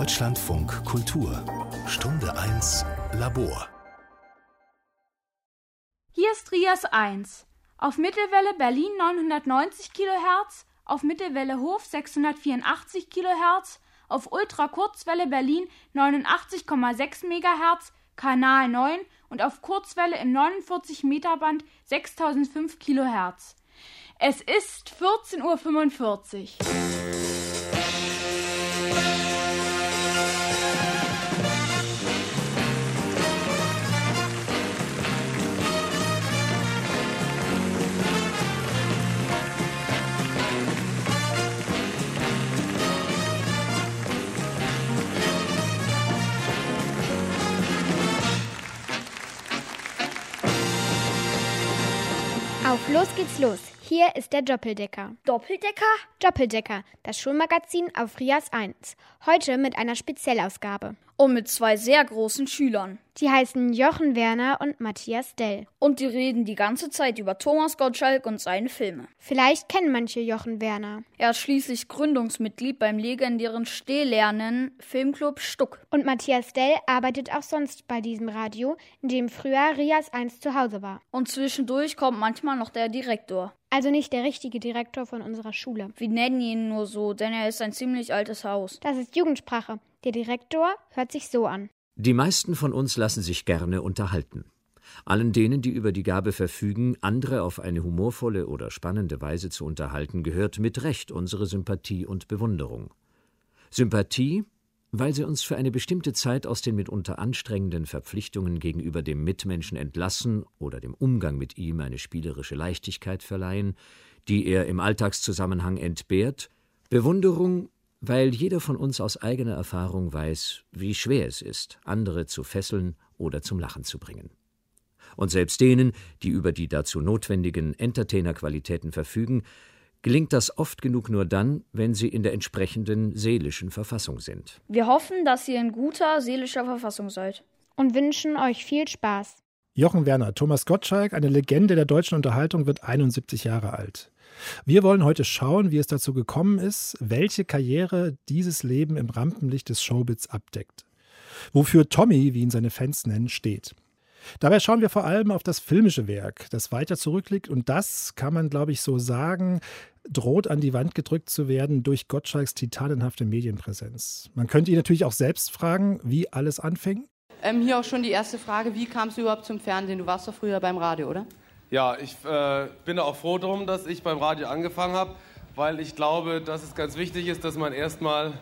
Deutschlandfunk Kultur Stunde 1 Labor Hier ist Trias 1. Auf Mittelwelle Berlin 990 kHz, auf Mittelwelle Hof 684 kHz, auf Ultrakurzwelle Berlin 89,6 MHz, Kanal 9 und auf Kurzwelle im 49 Meter Band 6005 kHz. Es ist 14.45 Uhr. Auf los geht's los. Hier ist der Doppeldecker. Doppeldecker? Doppeldecker, das Schulmagazin auf Rias 1. Heute mit einer Spezialausgabe. Und mit zwei sehr großen Schülern. Die heißen Jochen Werner und Matthias Dell. Und die reden die ganze Zeit über Thomas Gottschalk und seine Filme. Vielleicht kennen manche Jochen Werner. Er ist schließlich Gründungsmitglied beim legendären Stehlernen Filmclub Stuck. Und Matthias Dell arbeitet auch sonst bei diesem Radio, in dem früher Rias 1 zu Hause war. Und zwischendurch kommt manchmal noch der Direktor. Also nicht der richtige Direktor von unserer Schule. Wir nennen ihn nur so, denn er ist ein ziemlich altes Haus. Das ist Jugendsprache. Der Direktor hört sich so an. Die meisten von uns lassen sich gerne unterhalten. Allen denen, die über die Gabe verfügen, andere auf eine humorvolle oder spannende Weise zu unterhalten, gehört mit Recht unsere Sympathie und Bewunderung. Sympathie, weil sie uns für eine bestimmte Zeit aus den mitunter anstrengenden Verpflichtungen gegenüber dem Mitmenschen entlassen oder dem Umgang mit ihm eine spielerische Leichtigkeit verleihen, die er im Alltagszusammenhang entbehrt, Bewunderung, weil jeder von uns aus eigener Erfahrung weiß, wie schwer es ist, andere zu fesseln oder zum Lachen zu bringen. Und selbst denen, die über die dazu notwendigen Entertainer-Qualitäten verfügen, gelingt das oft genug nur dann, wenn sie in der entsprechenden seelischen Verfassung sind. Wir hoffen, dass ihr in guter seelischer Verfassung seid. Und wünschen euch viel Spaß. Jochen Werner, Thomas Gottschalk, eine Legende der deutschen Unterhaltung, wird 71 Jahre alt. Wir wollen heute schauen, wie es dazu gekommen ist, welche Karriere dieses Leben im Rampenlicht des Showbiz abdeckt. Wofür Tommy, wie ihn seine Fans nennen, steht. Dabei schauen wir vor allem auf das filmische Werk, das weiter zurückliegt und das, kann man glaube ich so sagen, droht an die Wand gedrückt zu werden durch Gottschalks titanenhafte Medienpräsenz. Man könnte ihn natürlich auch selbst fragen, wie alles anfing. Ähm, hier auch schon die erste Frage, wie kamst du überhaupt zum Fernsehen? Du warst doch früher beim Radio, oder? Ja, ich äh, bin auch froh darum, dass ich beim Radio angefangen habe, weil ich glaube, dass es ganz wichtig ist, dass man erstmal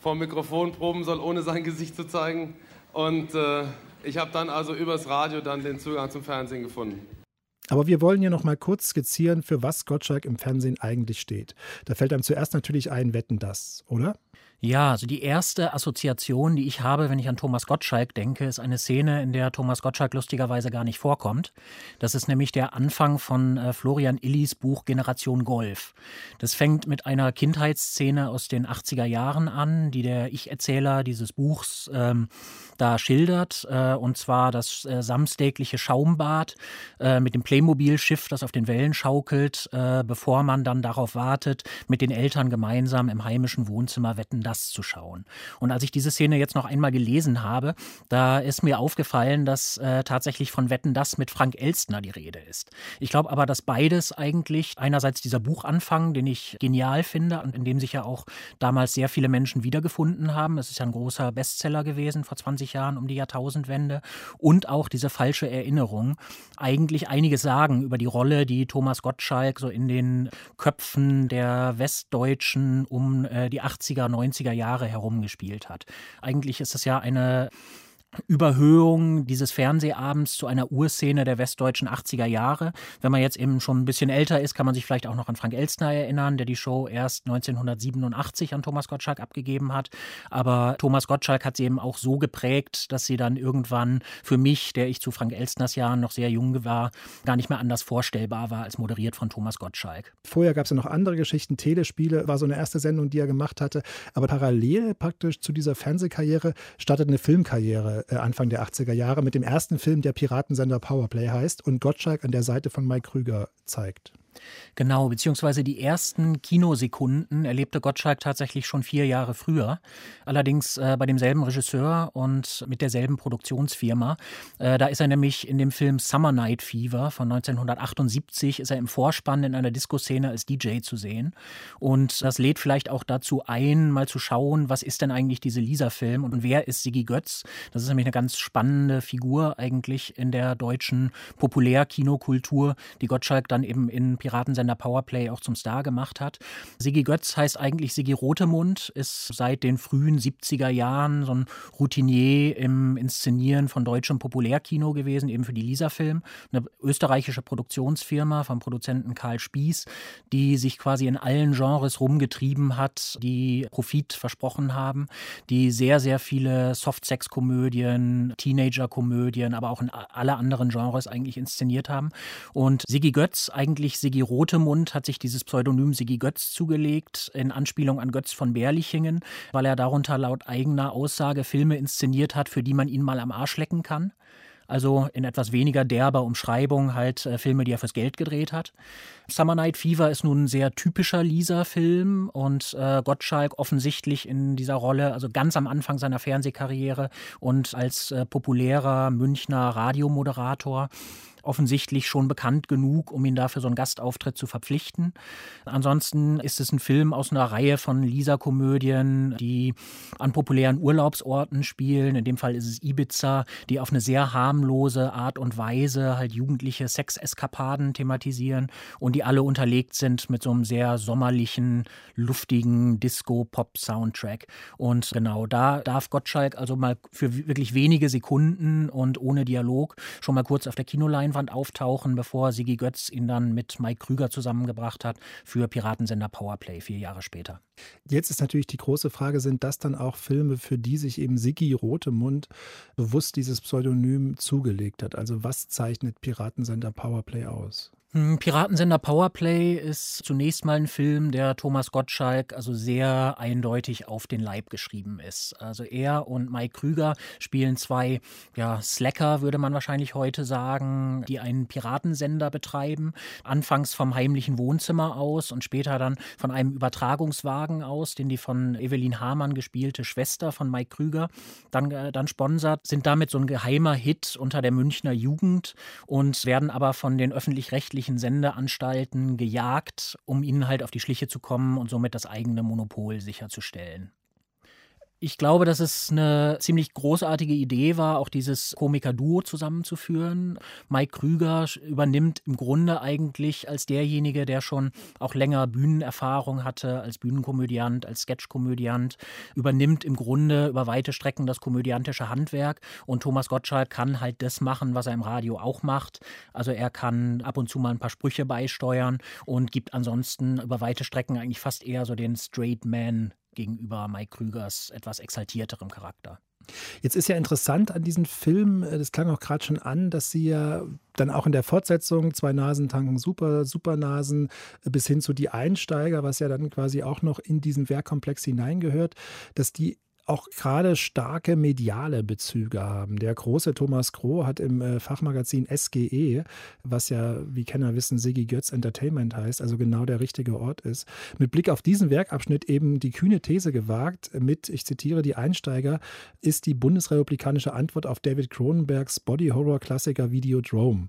vor dem Mikrofon proben soll, ohne sein Gesicht zu zeigen. Und äh, ich habe dann also übers Radio dann den Zugang zum Fernsehen gefunden. Aber wir wollen hier noch mal kurz skizzieren, für was Gottschalk im Fernsehen eigentlich steht. Da fällt einem zuerst natürlich ein Wetten das, oder? Ja, also die erste Assoziation, die ich habe, wenn ich an Thomas Gottschalk denke, ist eine Szene, in der Thomas Gottschalk lustigerweise gar nicht vorkommt. Das ist nämlich der Anfang von äh, Florian Illis Buch Generation Golf. Das fängt mit einer Kindheitsszene aus den 80er Jahren an, die der Ich-Erzähler dieses Buchs ähm, da schildert. Äh, und zwar das äh, samstägliche Schaumbad äh, mit dem Playmobil-Schiff, das auf den Wellen schaukelt, äh, bevor man dann darauf wartet, mit den Eltern gemeinsam im heimischen Wohnzimmer wetten das zu schauen. Und als ich diese Szene jetzt noch einmal gelesen habe, da ist mir aufgefallen, dass äh, tatsächlich von Wetten das mit Frank Elstner die Rede ist. Ich glaube aber, dass beides eigentlich einerseits dieser Buchanfang, den ich genial finde und in dem sich ja auch damals sehr viele Menschen wiedergefunden haben. Es ist ja ein großer Bestseller gewesen vor 20 Jahren um die Jahrtausendwende und auch diese falsche Erinnerung eigentlich einiges sagen über die Rolle, die Thomas Gottschalk so in den Köpfen der Westdeutschen um äh, die 80er, 90er 90er Jahre herumgespielt hat. Eigentlich ist es ja eine Überhöhung dieses Fernsehabends zu einer Urszene der westdeutschen 80er Jahre. Wenn man jetzt eben schon ein bisschen älter ist, kann man sich vielleicht auch noch an Frank Elstner erinnern, der die Show erst 1987 an Thomas Gottschalk abgegeben hat. Aber Thomas Gottschalk hat sie eben auch so geprägt, dass sie dann irgendwann für mich, der ich zu Frank Elstners Jahren noch sehr jung war, gar nicht mehr anders vorstellbar war als moderiert von Thomas Gottschalk. Vorher gab es ja noch andere Geschichten. Telespiele war so eine erste Sendung, die er gemacht hatte. Aber parallel praktisch zu dieser Fernsehkarriere startet eine Filmkarriere äh, Anfang der 80er Jahre mit dem ersten Film, der Piratensender Powerplay heißt und Gottschalk an der Seite von Mike Krüger zeigt. Genau, beziehungsweise die ersten Kinosekunden erlebte Gottschalk tatsächlich schon vier Jahre früher. Allerdings äh, bei demselben Regisseur und mit derselben Produktionsfirma. Äh, da ist er nämlich in dem Film Summer Night Fever von 1978 ist er im Vorspann in einer Disco-Szene als DJ zu sehen. Und das lädt vielleicht auch dazu ein, mal zu schauen, was ist denn eigentlich diese Lisa-Film und wer ist Sigi Götz? Das ist nämlich eine ganz spannende Figur eigentlich in der deutschen Populärkinokultur, die Gottschalk dann eben in Piratensender Powerplay auch zum Star gemacht hat. Sigi Götz heißt eigentlich Sigi Rotemund, ist seit den frühen 70er Jahren so ein Routinier im Inszenieren von deutschem Populärkino gewesen, eben für die Lisa-Film, eine österreichische Produktionsfirma vom Produzenten Karl Spieß, die sich quasi in allen Genres rumgetrieben hat, die Profit versprochen haben, die sehr, sehr viele Softsex-Komödien, Teenager-Komödien, aber auch in alle anderen Genres eigentlich inszeniert haben. Und Sigi Götz, eigentlich Sigi Rotemund, hat sich dieses Pseudonym Sigi Götz zugelegt, in Anspielung an Götz von Berlichingen, weil er darunter laut eigener Aussage Filme inszeniert hat, für die man ihn mal am Arsch lecken kann. Also in etwas weniger derber Umschreibung halt äh, Filme, die er fürs Geld gedreht hat. Summer Night Fever ist nun ein sehr typischer Lisa-Film und äh, Gottschalk offensichtlich in dieser Rolle, also ganz am Anfang seiner Fernsehkarriere und als äh, populärer Münchner Radiomoderator offensichtlich schon bekannt genug, um ihn dafür so einen Gastauftritt zu verpflichten. Ansonsten ist es ein Film aus einer Reihe von Lisa-Komödien, die an populären Urlaubsorten spielen. In dem Fall ist es Ibiza, die auf eine sehr harmlose Art und Weise halt jugendliche Sexeskapaden thematisieren und die alle unterlegt sind mit so einem sehr sommerlichen, luftigen Disco-Pop-Soundtrack. Und genau da darf Gottschalk also mal für wirklich wenige Sekunden und ohne Dialog schon mal kurz auf der Kinoleinwand Leinwand auftauchen, bevor Sigi Götz ihn dann mit Mike Krüger zusammengebracht hat für Piratensender Powerplay vier Jahre später. Jetzt ist natürlich die große Frage, sind das dann auch Filme, für die sich eben Sigi Rotemund bewusst dieses Pseudonym zugelegt hat? Also was zeichnet Piratensender Powerplay aus? Hm, Piratensender Powerplay ist zunächst mal ein Film, der Thomas Gottschalk also sehr eindeutig auf den Leib geschrieben ist. Also er und Mike Krüger spielen zwei ja, Slacker, würde man wahrscheinlich heute sagen, die einen Piratensender betreiben. Anfangs vom heimlichen Wohnzimmer aus und später dann von einem Übertragungswagen aus, den die von Evelyn Hamann gespielte Schwester von Mike Krüger dann, äh, dann sponsert, sind damit so ein geheimer Hit unter der Münchner Jugend und werden aber von den öffentlich-rechtlichen öffentlichen Sendeanstalten gejagt, um ihnen halt auf die Schliche zu kommen und somit das eigene Monopol sicherzustellen. Ich glaube, dass es eine ziemlich großartige Idee war, auch dieses Komiker-Duo zusammenzuführen. Mike Krüger übernimmt im Grunde eigentlich als derjenige, der schon auch länger Bühnenerfahrung hatte, als Bühnenkomödiant, als Sketchkomödiant, übernimmt im Grunde über weite Strecken das komödiantische Handwerk. Und Thomas Gottschalk kann halt das machen, was er im Radio auch macht. Also er kann ab und zu mal ein paar Sprüche beisteuern und gibt ansonsten über weite Strecken eigentlich fast eher so den Straight Man gegenüber Mike Krügers etwas exaltierterem Charakter. Jetzt ist ja interessant an diesem Film, äh, das klang auch gerade schon an, dass sie ja dann auch in der Fortsetzung zwei Nasen tanken super, Supernasen äh, bis hin zu die Einsteiger, was ja dann quasi auch noch in diesen Werkkomplex hineingehört, dass die auch gerade starke mediale Bezüge haben. Der große Thomas Kroh hat im äh, Fachmagazin SGE, was ja, wie Kenner wissen, Sigi Götz Entertainment heißt, also genau der richtige Ort ist, mit Blick auf diesen Werkabschnitt eben die kühne These gewagt mit, ich zitiere die Einsteiger, ist die bundesrepublikanische Antwort auf David Cronenbergs Body-Horror-Klassiker Videodrome.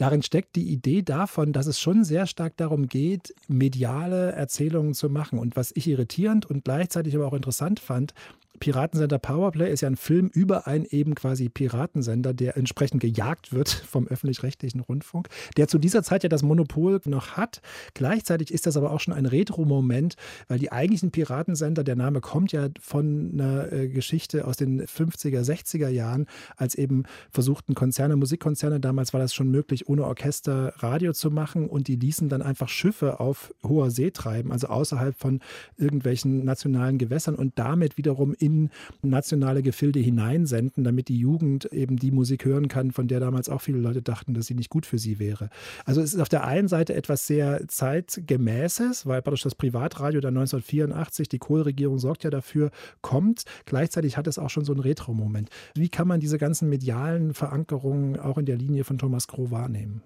Darin steckt die Idee davon, dass es schon sehr stark darum geht, mediale Erzählungen zu machen. Und was ich irritierend und gleichzeitig aber auch interessant fand, Piratensender Powerplay ist ja ein Film über einen eben quasi Piratensender, der entsprechend gejagt wird vom öffentlich-rechtlichen Rundfunk, der zu dieser Zeit ja das Monopol noch hat. Gleichzeitig ist das aber auch schon ein Retro-Moment, weil die eigentlichen Piratensender, der Name kommt ja von einer äh, Geschichte aus den 50er, 60er Jahren, als eben versuchten Konzerne, Musikkonzerne, damals war das schon möglich, ohne Orchester Radio zu machen und die ließen dann einfach Schiffe auf hoher See treiben, also außerhalb von irgendwelchen nationalen Gewässern und damit wiederum in in nationale Gefilde hineinsenden, damit die Jugend eben die Musik hören kann, von der damals auch viele Leute dachten, dass sie nicht gut für sie wäre. Also es ist auf der einen Seite etwas sehr zeitgemäßes, weil praktisch das Privatradio dann 1984, die Kohl-Regierung sorgt ja dafür, kommt. Gleichzeitig hat es auch schon so einen Retro-Moment. Wie kann man diese ganzen medialen Verankerungen auch in der Linie von Thomas Kroh wahrnehmen?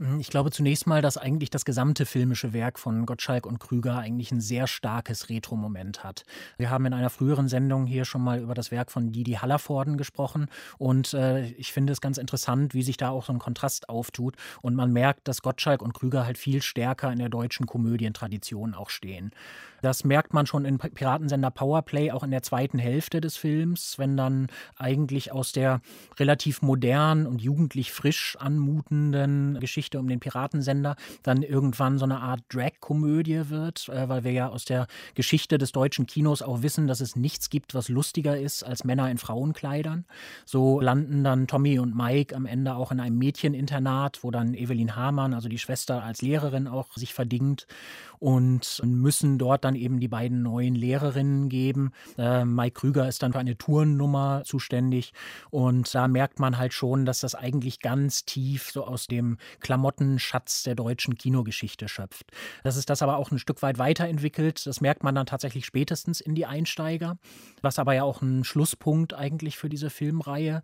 Hm, ich glaube zunächst mal, dass eigentlich das gesamte filmische Werk von Gottschalk und Krüger eigentlich ein sehr starkes Retro-Moment hat. Wir haben in einer früheren Sendung hier schon mal über das Werk von Didi Hallervorden gesprochen und äh, ich finde es ganz interessant, wie sich da auch so ein Kontrast auftut und man merkt, dass Gottschalk und Krüger halt viel stärker in der deutschen Komödientradition auch stehen. Das merkt man schon in Piratensender Powerplay, auch in der zweiten Hälfte des Films, wenn dann eigentlich aus der relativ modern und jugendlich frisch anmutenden Geschichte um den Piratensender dann irgendwann so eine Art Drag-Komödie wird, äh, weil wir ja aus der Geschichte des deutschen Kinos auch wissen, dass es nichts gibt, was lustiger ist als Männer in Frauenkleidern. So landen dann Tommy und Mike am Ende auch in einem Mädcheninternat, wo dann Evelyn Hamann, also die Schwester als Lehrerin auch sich verdingt und müssen dort dann eben die beiden neuen Lehrerinnen geben. Äh, Mike Krüger ist dann für eine Tournummer zuständig und da merkt man halt schon, dass das eigentlich ganz tief so aus dem Klamottenschatz der deutschen Kinogeschichte schöpft. Das ist das aber auch ein Stück weit weiterentwickelt. Das merkt man dann tatsächlich spätestens in die Einsteiger, was aber ja auch ein Schlusspunkt eigentlich für diese Filmreihe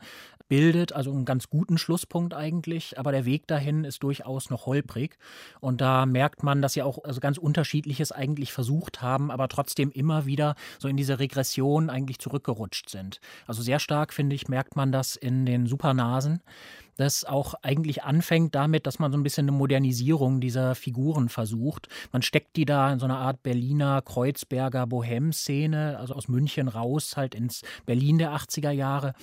bildet, also einen ganz guten Schlusspunkt eigentlich, aber der Weg dahin ist durchaus noch holprig und da merkt man, dass sie auch also ganz unterschiedliches eigentlich versucht haben, aber trotzdem immer wieder so in diese Regression eigentlich zurückgerutscht sind. Also sehr stark finde ich merkt man das in den Supernasen das auch eigentlich anfängt damit, dass man so ein bisschen eine Modernisierung dieser Figuren versucht. Man steckt die da in so einer Art Berliner Kreuzberger Bohem-Szene, also aus München raus, halt ins Berlin der 80er Jahre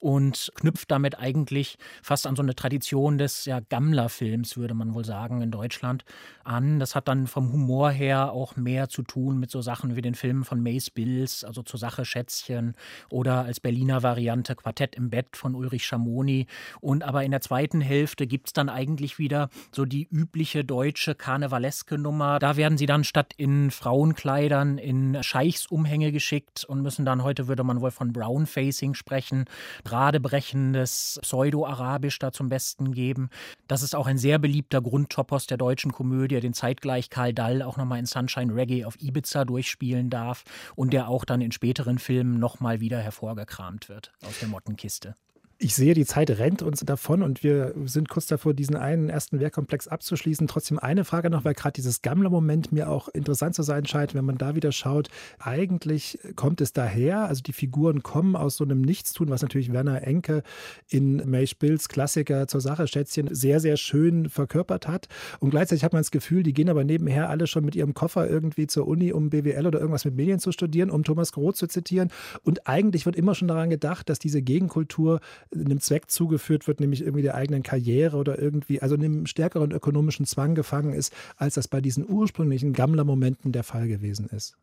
und knüpft damit eigentlich fast an so eine Tradition des ja, Gammler-Films, würde man wohl sagen, in Deutschland an. Das hat dann vom Humor her auch mehr zu tun mit so Sachen wie den Filmen von Mace Bills, also zur Sache Schätzchen oder als Berliner Variante Quartett im Bett von Ulrich Schamoni. Und aber in der zweiten Hälfte gibt es dann eigentlich wieder so die übliche deutsche karnevaleske Nummer. Da werden sie dann statt in Frauenkleidern in Scheichsumhänge geschickt und müssen dann, heute würde man wohl von Brownfacing sprechen, radebrechendes Pseudo-Arabisch da zum Besten geben. Das ist auch ein sehr beliebter Grundtopos der deutschen Komödie, den zeitgleich Karl Dall auch nochmal in Sunshine Reggae auf Ibiza durchspielen darf und der auch dann in späteren Filmen nochmal wieder hervorgekramt wird aus der Mottenkiste. Ich sehe, die Zeit rennt uns davon und wir sind kurz davor, diesen einen ersten Werkkomplex abzuschließen. Trotzdem eine Frage noch, weil gerade dieses Gammler-Moment mir auch interessant zu sein scheint, wenn man da wieder schaut. Eigentlich kommt es daher, also die Figuren kommen aus so einem Nichtstun, was natürlich Werner Enke in May Spills Klassiker zur Sache Schätzchen sehr, sehr schön verkörpert hat. Und gleichzeitig hat man das Gefühl, die gehen aber nebenher alle schon mit ihrem Koffer irgendwie zur Uni, um BWL oder irgendwas mit Medien zu studieren, um Thomas Groth zu zitieren. Und eigentlich wird immer schon daran gedacht, dass diese Gegenkultur einem Zweck zugeführt wird, nämlich irgendwie der eigenen Karriere oder irgendwie, also einem stärkeren ökonomischen Zwang gefangen ist, als das bei diesen ursprünglichen Gammler-Momenten der Fall gewesen ist.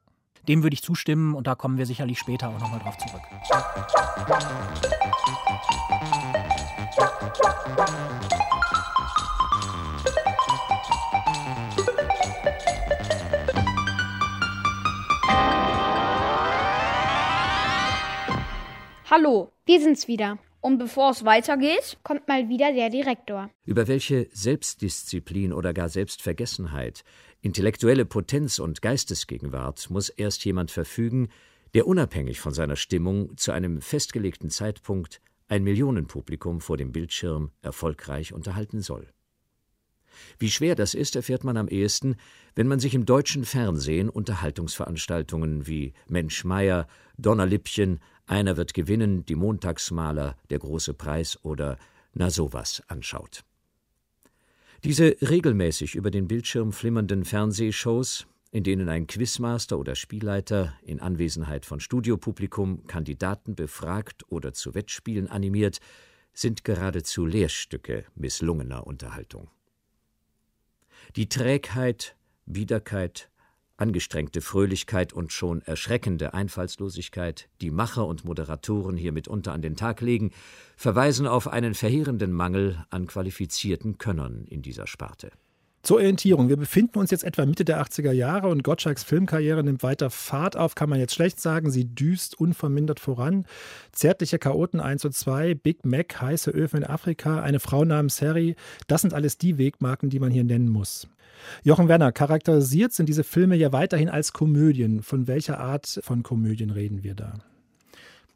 Dem würde ich zustimmen und da kommen wir sicherlich später auch nochmal drauf zurück. Hallo, wir sind's wieder. Und bevor es weitergeht, kommt mal wieder der Direktor. Über welche Selbstdisziplin oder gar Selbstvergessenheit, intellektuelle Potenz und Geistesgegenwart muss erst jemand verfügen, der unabhängig von seiner Stimmung zu einem festgelegten Zeitpunkt ein Millionenpublikum vor dem Bildschirm erfolgreich unterhalten soll. Wie schwer das ist, erfährt man am ehesten, wenn man sich im deutschen Fernsehen Unterhaltungsveranstaltungen wie Mensch Meier, Donnerlippchen, einer wird gewinnen, die Montagsmaler, der große Preis oder na sowas anschaut. Diese regelmäßig über den Bildschirm flimmernden Fernsehshows, in denen ein Quizmaster oder Spielleiter in Anwesenheit von Studiopublikum Kandidaten befragt oder zu Wettspielen animiert, sind geradezu Lehrstücke misslungener Unterhaltung. Die Trägheit, Biederkeit, angestrengte Fröhlichkeit und schon erschreckende Einfallslosigkeit, die Macher und Moderatoren hier mitunter an den Tag legen, verweisen auf einen verheerenden Mangel an qualifizierten Könnern in dieser Sparte. Zur Orientierung. Wir befinden uns jetzt etwa Mitte der 80er Jahre und Gottschalks Filmkarriere nimmt weiter Fahrt auf, kann man jetzt schlecht sagen. Sie düst unvermindert voran. Zärtliche Chaoten 1 und 2, Big Mac, heiße Öfen in Afrika, eine Frau namens Harry, das sind alles die Wegmarken, die man hier nennen muss. Jochen Werner, charakterisiert sind diese Filme ja weiterhin als Komödien. Von welcher Art von Komödien reden wir da?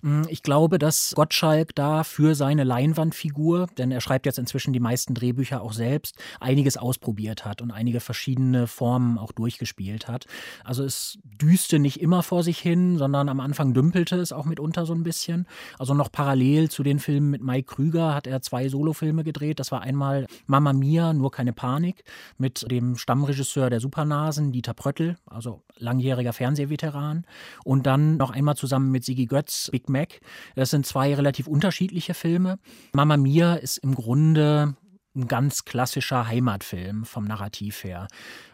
Hm, ich glaube, dass Gottschalk da für seine Leinwandfigur, denn er schreibt jetzt inzwischen die meisten Drehbücher auch selbst, einiges ausprobiert hat und einige verschiedene Formen auch durchgespielt hat. Also es düste nicht immer vor sich hin, sondern am Anfang dümpelte es auch mitunter so ein bisschen. Also noch parallel zu den Filmen mit Mike Krüger hat er zwei Solofilme gedreht. Das war einmal Mama Mia, nur keine Panik, mit dem Stammregisseur der Supernasen, Dieter Pröttl, also langjähriger Fernsehveteran. Und dann noch einmal zusammen mit Sigi Götz, Big Mac. Das sind zwei relativ unterschiedliche Filme. Mama Mia ist im Grunde ein ganz klassischer Heimatfilm vom Narrativ her.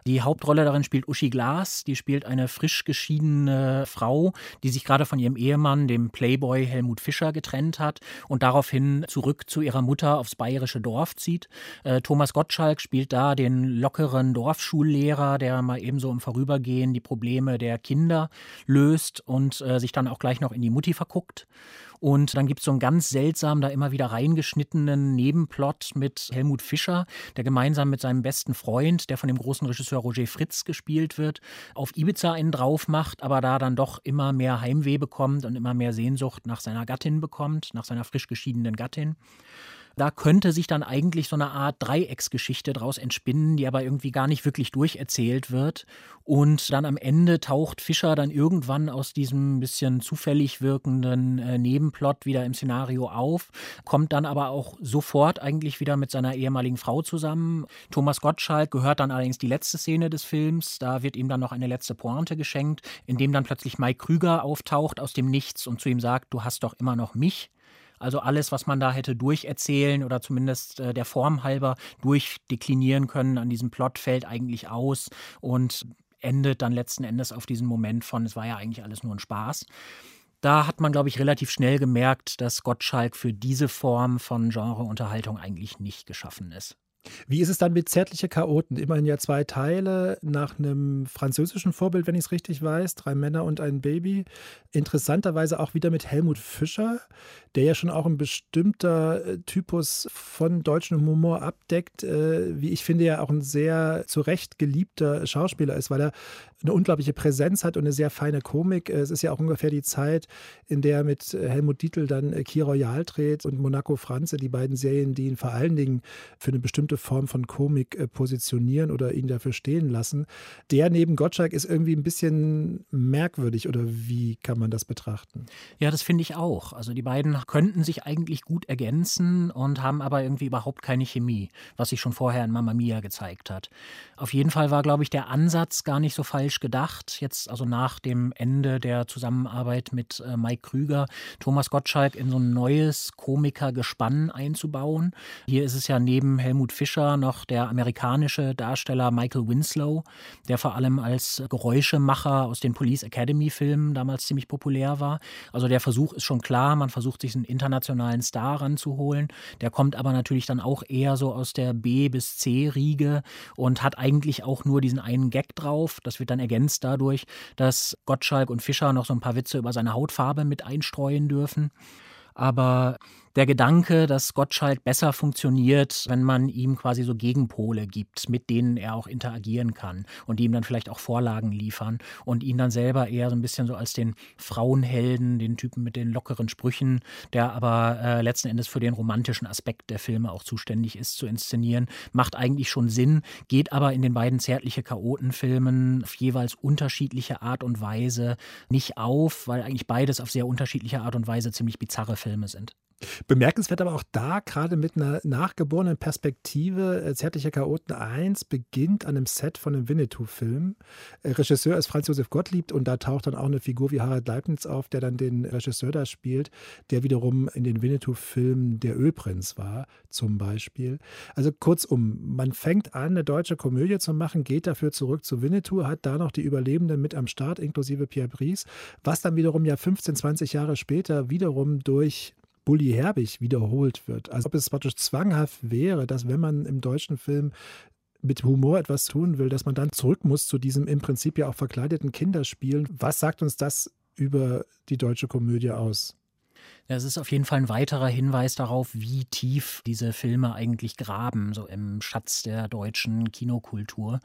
Die Hauptrolle darin spielt Uschi Glas, die spielt eine frisch geschiedene Frau, die sich gerade von ihrem Ehemann, dem Playboy Helmut Fischer, getrennt hat und daraufhin zurück zu ihrer Mutter aufs bayerische Dorf zieht. Äh, Thomas Gottschalk spielt da den lockeren Dorfschullehrer, der mal ebenso im Vorübergehen die Probleme der Kinder löst und äh, sich dann auch gleich noch in die Mutti verguckt. Und dann gibt es so einen ganz seltsam da immer wieder reingeschnittenen Nebenplot mit Helmut Fischer, der gemeinsam mit seinem besten Freund, der von dem großen Regisseur Roger Fritz gespielt wird, auf Ibiza einen drauf macht, aber da dann doch immer mehr Heimweh bekommt und immer mehr Sehnsucht nach seiner Gattin bekommt, nach seiner frisch geschiedenen Gattin. Da könnte sich dann eigentlich so eine Art Dreiecksgeschichte daraus entspinnen, die aber irgendwie gar nicht wirklich durcherzählt wird. Und dann am Ende taucht Fischer dann irgendwann aus diesem bisschen zufällig wirkenden äh, Nebenplot wieder im Szenario auf, kommt dann aber auch sofort eigentlich wieder mit seiner ehemaligen Frau zusammen. Thomas Gottschalk gehört dann allerdings die letzte Szene des Films. Da wird ihm dann noch eine letzte Pointe geschenkt, in dem dann plötzlich Mike Krüger auftaucht aus dem Nichts und zu ihm sagt, du hast doch immer noch mich. Also alles, was man da hätte durcherzählen oder zumindest äh, der Form halber durchdeklinieren können an diesem Plot, fällt eigentlich aus und endet dann letzten Endes auf diesen Moment von, es war ja eigentlich alles nur ein Spaß. Da hat man, glaube ich, relativ schnell gemerkt, dass Gottschalk für diese Form von Genreunterhaltung eigentlich nicht geschaffen ist. Wie ist es dann mit Zärtliche Chaoten? Immerhin ja zwei Teile nach einem französischen Vorbild, wenn ich es richtig weiß. Drei Männer und ein Baby. Interessanterweise auch wieder mit Helmut Fischer, der ja schon auch ein bestimmter äh, Typus von deutschem Humor abdeckt, äh, wie ich finde, ja auch ein sehr zu Recht geliebter Schauspieler ist, weil er eine unglaubliche Präsenz hat und eine sehr feine Komik. Es ist ja auch ungefähr die Zeit, in der er mit Helmut Dietl dann Key Royal dreht und Monaco Franze, die beiden Serien, die ihn vor allen Dingen für eine bestimmte Form von Komik äh, positionieren oder ihn dafür stehen lassen. Der neben Gottschalk ist irgendwie ein bisschen merkwürdig oder wie kann man das betrachten? Ja, das finde ich auch. Also die beiden könnten sich eigentlich gut ergänzen und haben aber irgendwie überhaupt keine Chemie, was sich schon vorher in Mamma Mia gezeigt hat. Auf jeden Fall war, glaube ich, der Ansatz gar nicht so falsch gedacht. Jetzt also nach dem Ende der Zusammenarbeit mit äh, Mike Krüger, Thomas Gottschalk in so ein neues Komikergespann einzubauen. Hier ist es ja neben Helmut Fischer noch der amerikanische Darsteller Michael Winslow, der vor allem als Geräuschemacher aus den Police Academy Filmen damals ziemlich populär war. Also der Versuch ist schon klar, man versucht sich einen internationalen Star ranzuholen. Der kommt aber natürlich dann auch eher so aus der B bis C Riege und hat eigentlich auch nur diesen einen Gag drauf. Das wird dann ergänzt dadurch, dass Gottschalk und Fischer noch so ein paar Witze über seine Hautfarbe mit einstreuen dürfen. Aber der Gedanke, dass Gottschalk besser funktioniert, wenn man ihm quasi so Gegenpole gibt, mit denen er auch interagieren kann und die ihm dann vielleicht auch Vorlagen liefern und ihn dann selber eher so ein bisschen so als den Frauenhelden, den Typen mit den lockeren Sprüchen, der aber äh, letzten Endes für den romantischen Aspekt der Filme auch zuständig ist, zu inszenieren, macht eigentlich schon Sinn, geht aber in den beiden zärtliche Chaotenfilmen auf jeweils unterschiedliche Art und Weise nicht auf, weil eigentlich beides auf sehr unterschiedliche Art und Weise ziemlich bizarre Filme sind. Bemerkenswert aber auch da, gerade mit einer nachgeborenen Perspektive, äh, Zärtlicher Chaoten 1 beginnt an einem Set von einem Winnetou-Film. Äh, Regisseur ist Franz Josef Gottlieb und da taucht dann auch eine Figur wie Harald Leibniz auf, der dann den Regisseur da spielt, der wiederum in den Winnetou-Filmen der Ölprinz war, zum Beispiel. Also kurzum, man fängt an, eine deutsche Komödie zu machen, geht dafür zurück zu Winnetou, hat da noch die Überlebenden mit am Start, inklusive Pierre Brice, was dann wiederum ja 15, 20 Jahre später wiederum durch Bully Herbig wiederholt wird. Also ob es praktisch zwanghaft wäre, dass wenn man im deutschen Film mit Humor etwas tun will, dass man dann zurück muss zu diesem im Prinzip ja auch verkleideten Kinderspielen. Was sagt uns das über die deutsche Komödie aus? Es ist auf jeden Fall ein weiterer Hinweis darauf, wie tief diese Filme eigentlich graben, so im Schatz der deutschen Kinokultur.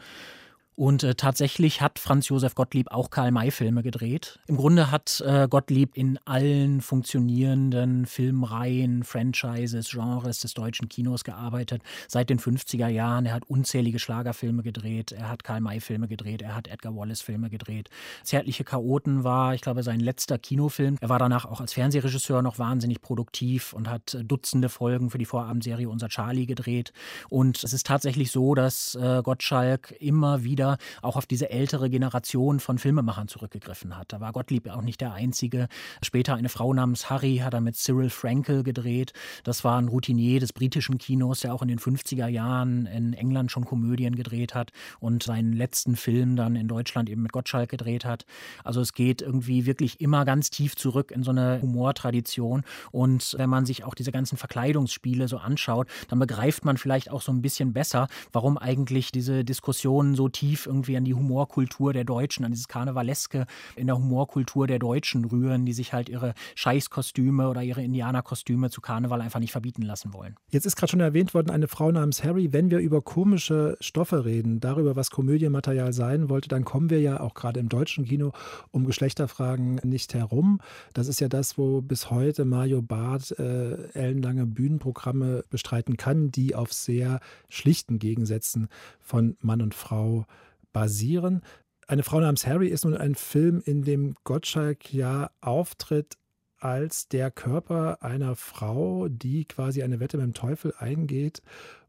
Und äh, tatsächlich hat Franz Josef Gottlieb auch Karl-May-Filme gedreht. Im Grunde hat äh, Gottlieb in allen funktionierenden Filmreihen, Franchises, Genres des deutschen Kinos gearbeitet. Seit den 50er Jahren. Er hat unzählige Schlagerfilme gedreht. Er hat Karl-May-Filme gedreht. Er hat Edgar Wallace-Filme gedreht. Zärtliche Chaoten war, ich glaube, sein letzter Kinofilm. Er war danach auch als Fernsehregisseur noch wahnsinnig produktiv und hat äh, Dutzende Folgen für die Vorabendserie Unser Charlie gedreht. Und es ist tatsächlich so, dass äh, Gottschalk immer wieder auch auf diese ältere Generation von Filmemachern zurückgegriffen hat. Da war Gottlieb auch nicht der Einzige. Später eine Frau namens Harry hat er mit Cyril Frankel gedreht. Das war ein Routinier des britischen Kinos, der auch in den 50er Jahren in England schon Komödien gedreht hat und seinen letzten Film dann in Deutschland eben mit Gottschalk gedreht hat. Also es geht irgendwie wirklich immer ganz tief zurück in so eine Humortradition. Und wenn man sich auch diese ganzen Verkleidungsspiele so anschaut, dann begreift man vielleicht auch so ein bisschen besser, warum eigentlich diese Diskussionen so tief tief irgendwie an die Humorkultur der Deutschen, an dieses Karnevaleske in der Humorkultur der Deutschen rühren, die sich halt ihre Scheißkostüme oder ihre Indianerkostüme zu Karneval einfach nicht verbieten lassen wollen. Jetzt ist gerade schon erwähnt worden, eine Frau namens Harry. Wenn wir über komische Stoffe reden, darüber, was Komödienmaterial sein wollte, dann kommen wir ja auch gerade im deutschen Kino um Geschlechterfragen nicht herum. Das ist ja das, wo bis heute Mario Barth äh, ellenlange Bühnenprogramme bestreiten kann, die auf sehr schlichten Gegensätzen von Mann und Frau basieren. Eine Frau namens Harry ist nun ein Film, in dem Gottschalk ja auftritt als der Körper einer Frau, die quasi eine Wette mit dem Teufel eingeht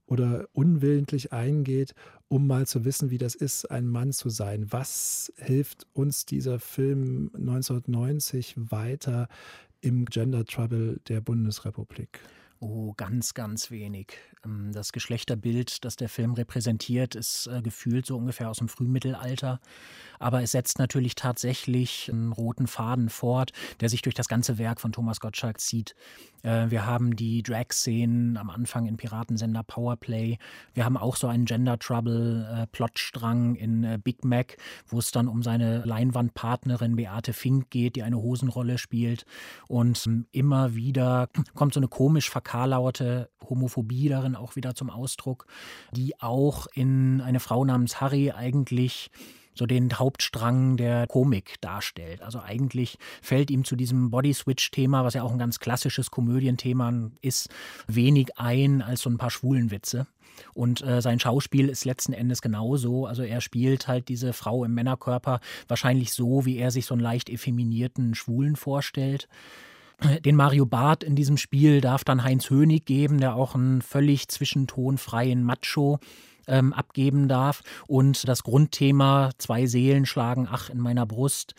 oder unwillentlich eingeht, um mal zu wissen, wie das ist, ein Mann zu sein. Was hilft uns dieser Film 1990 weiter im Gender Trouble der Bundesrepublik? Oh, ganz, ganz wenig. Ähm, das Geschlechterbild, das der Film repräsentiert, ist äh, gefühlt so ungefähr aus dem Frühmittelalter. Aber es setzt natürlich tatsächlich einen roten Faden fort, der sich durch das ganze Werk von Thomas Gottschalk zieht. Äh, wir haben die Drag-Szenen am Anfang in Piratensender Powerplay. Wir haben auch so einen Gender Trouble-Plotstrang äh, in Big Mac, wo es dann um seine Leinwandpartnerin Beate Fink geht, die eine Hosenrolle spielt. Und ähm, immer wieder kommt so eine komisch verkarlaute Homophobie darin auch wieder zum Ausdruck, die auch in eine Frau namens Harry eigentlich so den Hauptstrang der Komik darstellt. Also eigentlich fällt ihm zu diesem Body-Switch-Thema, was ja auch ein ganz klassisches Komödienthema ist, wenig ein als so ein paar Schwulenwitze. Und äh, sein Schauspiel ist letzten Endes genauso. Also er spielt halt diese Frau im Männerkörper wahrscheinlich so, wie er sich so einen leicht effeminierten Schwulen vorstellt. Den Mario Barth in diesem Spiel darf dann Heinz Hönig geben, der auch einen völlig zwischentonfreien Macho ähm, abgeben darf. Und das Grundthema Zwei Seelen schlagen Ach in meiner Brust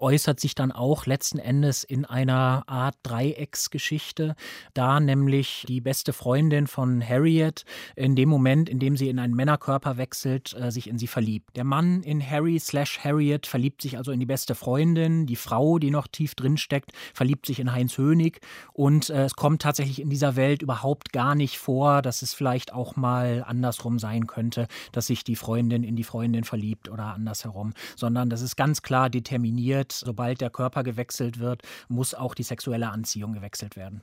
äußert sich dann auch letzten Endes in einer Art Dreiecksgeschichte, da nämlich die beste Freundin von Harriet in dem Moment, in dem sie in einen Männerkörper wechselt, äh, sich in sie verliebt. Der Mann in Harry slash Harriet verliebt sich also in die beste Freundin, die Frau, die noch tief drin steckt, verliebt sich in Heinz Hönig. Und äh, es kommt tatsächlich in dieser Welt überhaupt gar nicht vor, dass es vielleicht auch mal andersrum sein könnte, dass sich die Freundin in die Freundin verliebt oder andersherum, sondern das ist ganz klar determiniert wird, sobald der Körper gewechselt wird, muss auch die sexuelle Anziehung gewechselt werden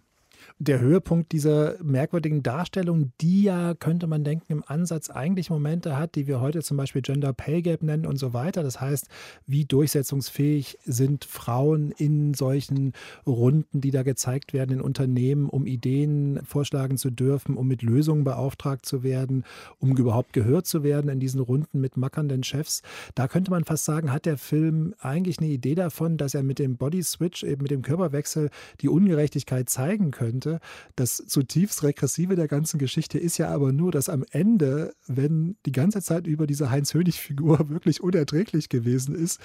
der Höhepunkt dieser merkwürdigen Darstellung, die ja, könnte man denken, im Ansatz eigentlich Momente hat, die wir heute zum Beispiel Gender Pay Gap nennen und so weiter. Das heißt, wie durchsetzungsfähig sind Frauen in solchen Runden, die da gezeigt werden in Unternehmen, um Ideen vorschlagen zu dürfen, um mit Lösungen beauftragt zu werden, um überhaupt gehört zu werden in diesen Runden mit mackernden Chefs. Da könnte man fast sagen, hat der Film eigentlich eine Idee davon, dass er mit dem Body Switch, eben mit dem Körperwechsel, die Ungerechtigkeit zeigen könnte könnte. Das zutiefst Regressive der ganzen Geschichte ist ja aber nur, dass am Ende, wenn die ganze Zeit über diese Heinz-Hönig-Figur wirklich unerträglich gewesen ist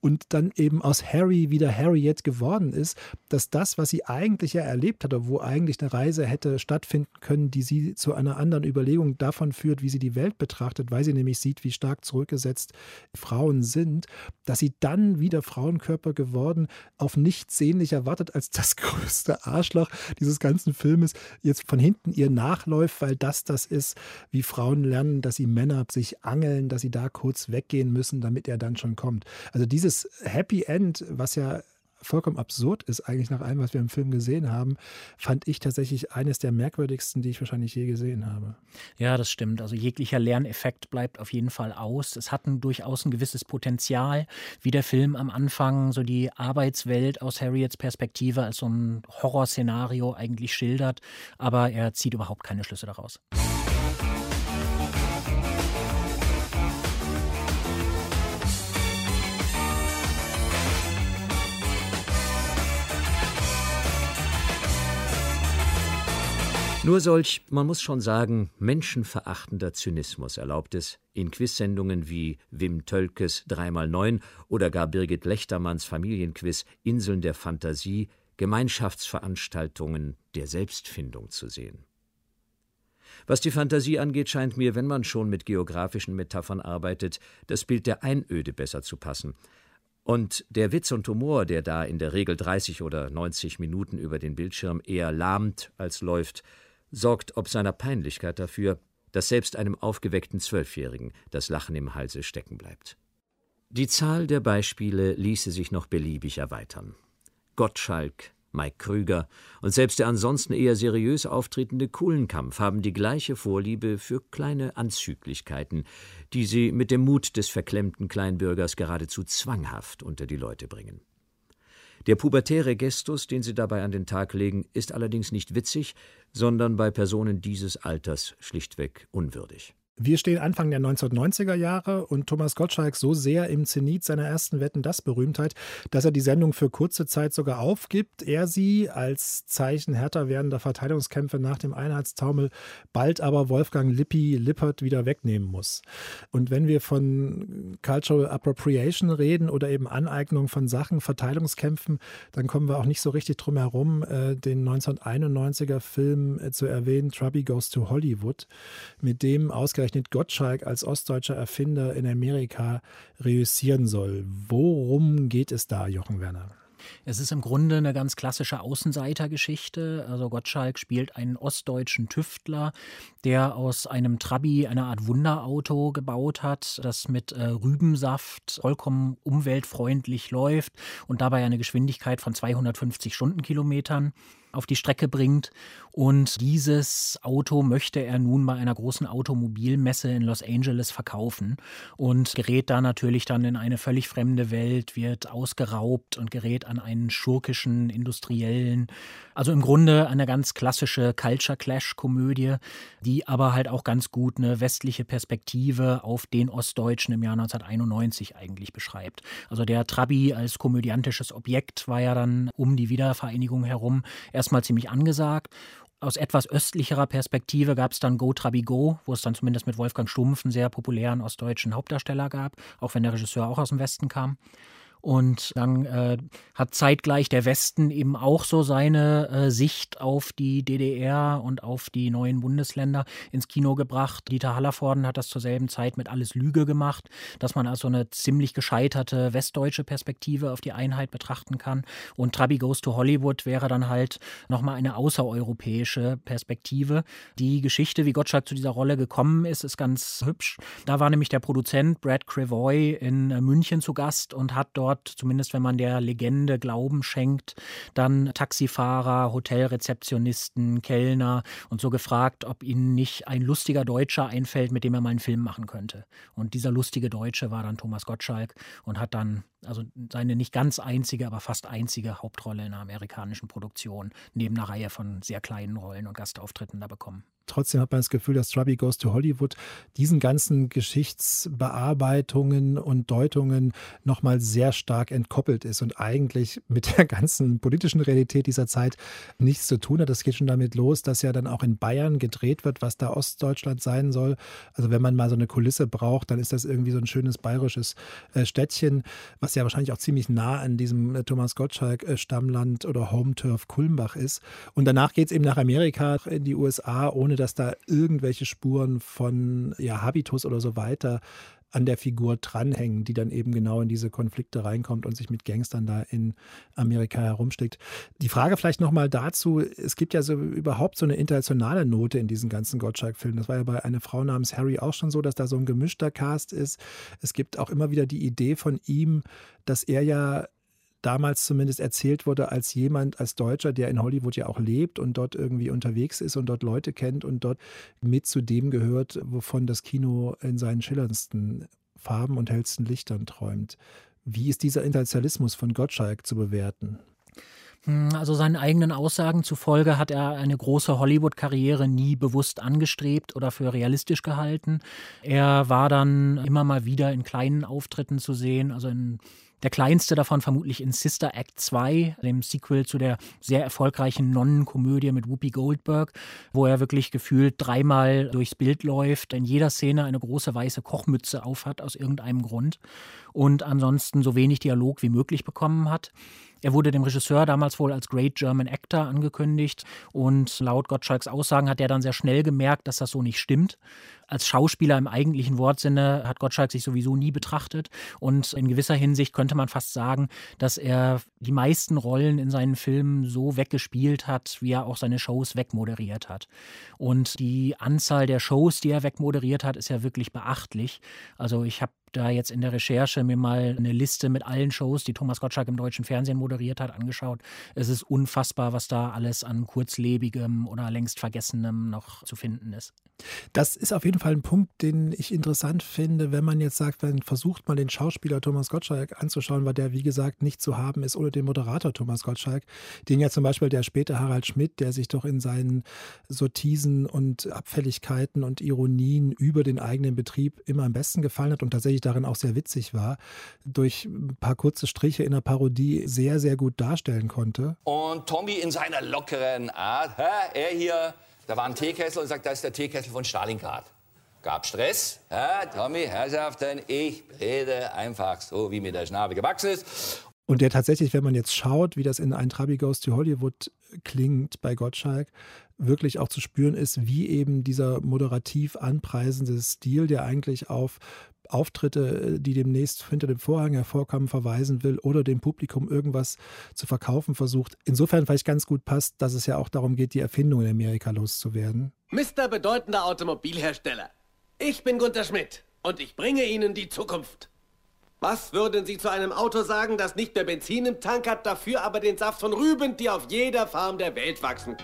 und dann eben aus Harry wieder Harriet geworden ist, dass das, was sie eigentlich ja erlebt hatte, wo eigentlich eine Reise hätte stattfinden können, die sie zu einer anderen Überlegung davon führt, wie sie die Welt betrachtet, weil sie nämlich sieht, wie stark zurückgesetzt Frauen sind, dass sie dann wieder Frauenkörper geworden auf nichts sehnlicher wartet als das größte Arschloch dieses des ganzen Filmes jetzt von hinten ihr nachläuft, weil das das ist, wie Frauen lernen, dass sie Männer sich angeln, dass sie da kurz weggehen müssen, damit er dann schon kommt. Also dieses Happy End, was ja vollkommen absurd ist, eigentlich nach allem, was wir im Film gesehen haben, fand ich tatsächlich eines der merkwürdigsten, die ich wahrscheinlich je gesehen habe. Ja, das stimmt. Also jeglicher Lerneffekt bleibt auf jeden Fall aus. Es hat ein, durchaus ein gewisses Potenzial, wie der Film am Anfang so die Arbeitswelt aus Harriets Perspektive als so ein Horrorszenario eigentlich schildert, aber er zieht überhaupt keine Schlüsse daraus. Nur solch, man muss schon sagen, menschenverachtender Zynismus erlaubt es, in Quizsendungen wie Wim Tölkes 3x9 oder gar Birgit Lechtermanns Familienquiz Inseln der Fantasie Gemeinschaftsveranstaltungen der Selbstfindung zu sehen. Was die Fantasie angeht, scheint mir, wenn man schon mit geografischen Metaphern arbeitet, das Bild der Einöde besser zu passen. Und der Witz und Humor, der da in der Regel 30 oder 90 Minuten über den Bildschirm eher lahmt als läuft, sorgt ob seiner Peinlichkeit dafür, dass selbst einem aufgeweckten Zwölfjährigen das Lachen im Halse stecken bleibt. Die Zahl der Beispiele ließe sich noch beliebig erweitern. Gottschalk, Mike Krüger und selbst der ansonsten eher seriös auftretende Kuhlenkampf haben die gleiche Vorliebe für kleine Anzüglichkeiten, die sie mit dem Mut des verklemmten Kleinbürgers geradezu zwanghaft unter die Leute bringen. Der pubertäre Gestus, den sie dabei an den Tag legen, ist allerdings nicht witzig, sondern bei Personen dieses Alters schlichtweg unwürdig. Wir stehen Anfang der 1990er Jahre und Thomas Gottschalk so sehr im Zenit seiner ersten Wetten das Berühmtheit, dass er die Sendung für kurze Zeit sogar aufgibt. Er sie als Zeichen härter werdender Verteidigungskämpfe nach dem Einheitstaumel bald aber Wolfgang Lippi Lippert wieder wegnehmen muss. Und wenn wir von Cultural Appropriation reden oder eben Aneignung von Sachen, Verteilungskämpfen, dann kommen wir auch nicht so richtig drum herum, äh, den 1991er Film äh, zu erwähnen, Trubby Goes to Hollywood, mit dem ausgerechnet ausgerechnet Gottschalk als ostdeutscher Erfinder in Amerika reüssieren soll. Worum geht es da, Jochen Werner? Es ist im Grunde eine ganz klassische Außenseitergeschichte. Also Gottschalk spielt einen ostdeutschen Tüftler, der aus einem Trabi eine Art Wunderauto gebaut hat, das mit äh, Rübensaft vollkommen umweltfreundlich läuft und dabei eine Geschwindigkeit von 250 Stundenkilometern auf die Strecke bringt. Und dieses Auto möchte er nun bei einer großen Automobilmesse in Los Angeles verkaufen und gerät da natürlich dann in eine völlig fremde Welt, wird ausgeraubt und gerät an einen schurkischen Industriellen. Also im Grunde eine ganz klassische Culture Clash-Komödie, die aber halt auch ganz gut eine westliche Perspektive auf den Ostdeutschen im Jahr 1991 eigentlich beschreibt. Also der Trabi als komödiantisches Objekt war ja dann um die Wiedervereinigung herum erstmal ziemlich angesagt aus etwas östlicherer Perspektive gab es dann Go Trabi Go, wo es dann zumindest mit Wolfgang Stumpf einen sehr populären ostdeutschen Hauptdarsteller gab, auch wenn der Regisseur auch aus dem Westen kam. Und dann äh, hat zeitgleich der Westen eben auch so seine äh, Sicht auf die DDR und auf die neuen Bundesländer ins Kino gebracht. Dieter Hallervorden hat das zur selben Zeit mit Alles Lüge gemacht, dass man also eine ziemlich gescheiterte westdeutsche Perspektive auf die Einheit betrachten kann. Und Trabi Goes to Hollywood wäre dann halt nochmal eine außereuropäische Perspektive. Die Geschichte, wie Gottschalk zu dieser Rolle gekommen ist, ist ganz hübsch. Da war nämlich der Produzent Brad Crevoy in äh, München zu Gast und hat dort dort, zumindest wenn man der Legende Glauben schenkt, dann Taxifahrer, Hotelrezeptionisten, Kellner und so gefragt, ob ihnen nicht ein lustiger Deutscher einfällt, mit dem er mal einen Film machen könnte. Und dieser lustige Deutsche war dann Thomas Gottschalk und hat dann also seine nicht ganz einzige, aber fast einzige Hauptrolle in einer amerikanischen Produktion, neben einer Reihe von sehr kleinen Rollen und Gastauftritten da bekommen. Trotzdem hat man das Gefühl, dass Strubby Goes to Hollywood diesen ganzen Geschichtsbearbeitungen und Deutungen nochmal sehr stark entkoppelt ist und eigentlich mit der ganzen politischen Realität dieser Zeit nichts zu tun hat. Das geht schon damit los, dass ja dann auch in Bayern gedreht wird, was da Ostdeutschland sein soll. Also wenn man mal so eine Kulisse braucht, dann ist das irgendwie so ein schönes bayerisches äh, Städtchen, was ja wahrscheinlich auch ziemlich nah an diesem äh, Thomas Gottschalk-Stammland äh, oder Home Turf Kulmbach ist. Und danach geht es eben nach Amerika, in die USA, ohne dass da irgendwelche Spuren von ja, Habitus oder so weiter an der Figur dranhängen, die dann eben genau in diese Konflikte reinkommt und sich mit Gangstern da in Amerika herumsteckt. Die Frage vielleicht nochmal dazu, es gibt ja so überhaupt so eine internationale Note in diesen ganzen Gottschalk-Filmen. Das war ja bei einer Frau namens Harry auch schon so, dass da so ein gemischter Cast ist. Es gibt auch immer wieder die Idee von ihm, dass er ja damals zumindest erzählt wurde als jemand, als Deutscher, der in Hollywood ja auch lebt und dort irgendwie unterwegs ist und dort Leute kennt und dort mit zu dem gehört, wovon das Kino in seinen schillerndsten Farben und hellsten Lichtern träumt. Wie ist dieser Internationalismus von Gottschalk zu bewerten? Hm, also seinen eigenen Aussagen zufolge hat er eine große Hollywood-Karriere nie bewusst angestrebt oder für realistisch gehalten. Er war dann immer mal wieder in kleinen Auftritten zu sehen, also in der kleinste davon vermutlich in Sister Act 2, dem Sequel zu der sehr erfolgreichen Nonnenkomödie mit Whoopi Goldberg, wo er wirklich gefühlt dreimal durchs Bild läuft, in jeder Szene eine große weiße Kochmütze aufhat aus irgendeinem Grund und ansonsten so wenig Dialog wie möglich bekommen hat. Er wurde dem Regisseur damals wohl als Great German Actor angekündigt und laut Gottschalks Aussagen hat er dann sehr schnell gemerkt, dass das so nicht stimmt. Als Schauspieler im eigentlichen Wortsinne hat Gottschalk sich sowieso nie betrachtet und in gewisser Hinsicht könnte man fast sagen, dass er die meisten Rollen in seinen Filmen so weggespielt hat, wie er auch seine Shows wegmoderiert hat. Und die Anzahl der Shows, die er wegmoderiert hat, ist ja wirklich beachtlich. Also ich habe da jetzt in der Recherche mir mal eine Liste mit allen Shows, die Thomas Gottschalk im deutschen Fernsehen moderiert hat, angeschaut. Es ist unfassbar, was da alles an kurzlebigem oder längst vergessenem noch zu finden ist. Das ist auf jeden Fall ein Punkt, den ich interessant finde, wenn man jetzt sagt, man versucht mal den Schauspieler Thomas Gottschalk anzuschauen, weil der, wie gesagt, nicht zu haben ist ohne den Moderator Thomas Gottschalk, den ja zum Beispiel der späte Harald Schmidt, der sich doch in seinen Sortisen und Abfälligkeiten und Ironien über den eigenen Betrieb immer am besten gefallen hat und tatsächlich darin auch sehr witzig war, durch ein paar kurze Striche in der Parodie sehr, sehr gut darstellen konnte. Und Tommy in seiner lockeren Art, hä, er hier, da war ein Teekessel und sagt, das ist der Teekessel von Stalingrad. Gab Stress, hä, Tommy, Herrschaften, ich rede einfach so, wie mir der Schnabel gewachsen ist. Und der tatsächlich, wenn man jetzt schaut, wie das in Ein Trabi Goes to Hollywood klingt bei Gottschalk, wirklich auch zu spüren ist, wie eben dieser moderativ anpreisende Stil, der eigentlich auf Auftritte, die demnächst hinter dem Vorhang hervorkommen, verweisen will oder dem Publikum irgendwas zu verkaufen versucht. Insofern vielleicht ganz gut passt, dass es ja auch darum geht, die Erfindung in Amerika loszuwerden. Mr. bedeutender Automobilhersteller, ich bin Gunter Schmidt und ich bringe Ihnen die Zukunft. Was würden Sie zu einem Auto sagen, das nicht mehr Benzin im Tank hat, dafür aber den Saft von Rüben, die auf jeder Farm der Welt wachsen?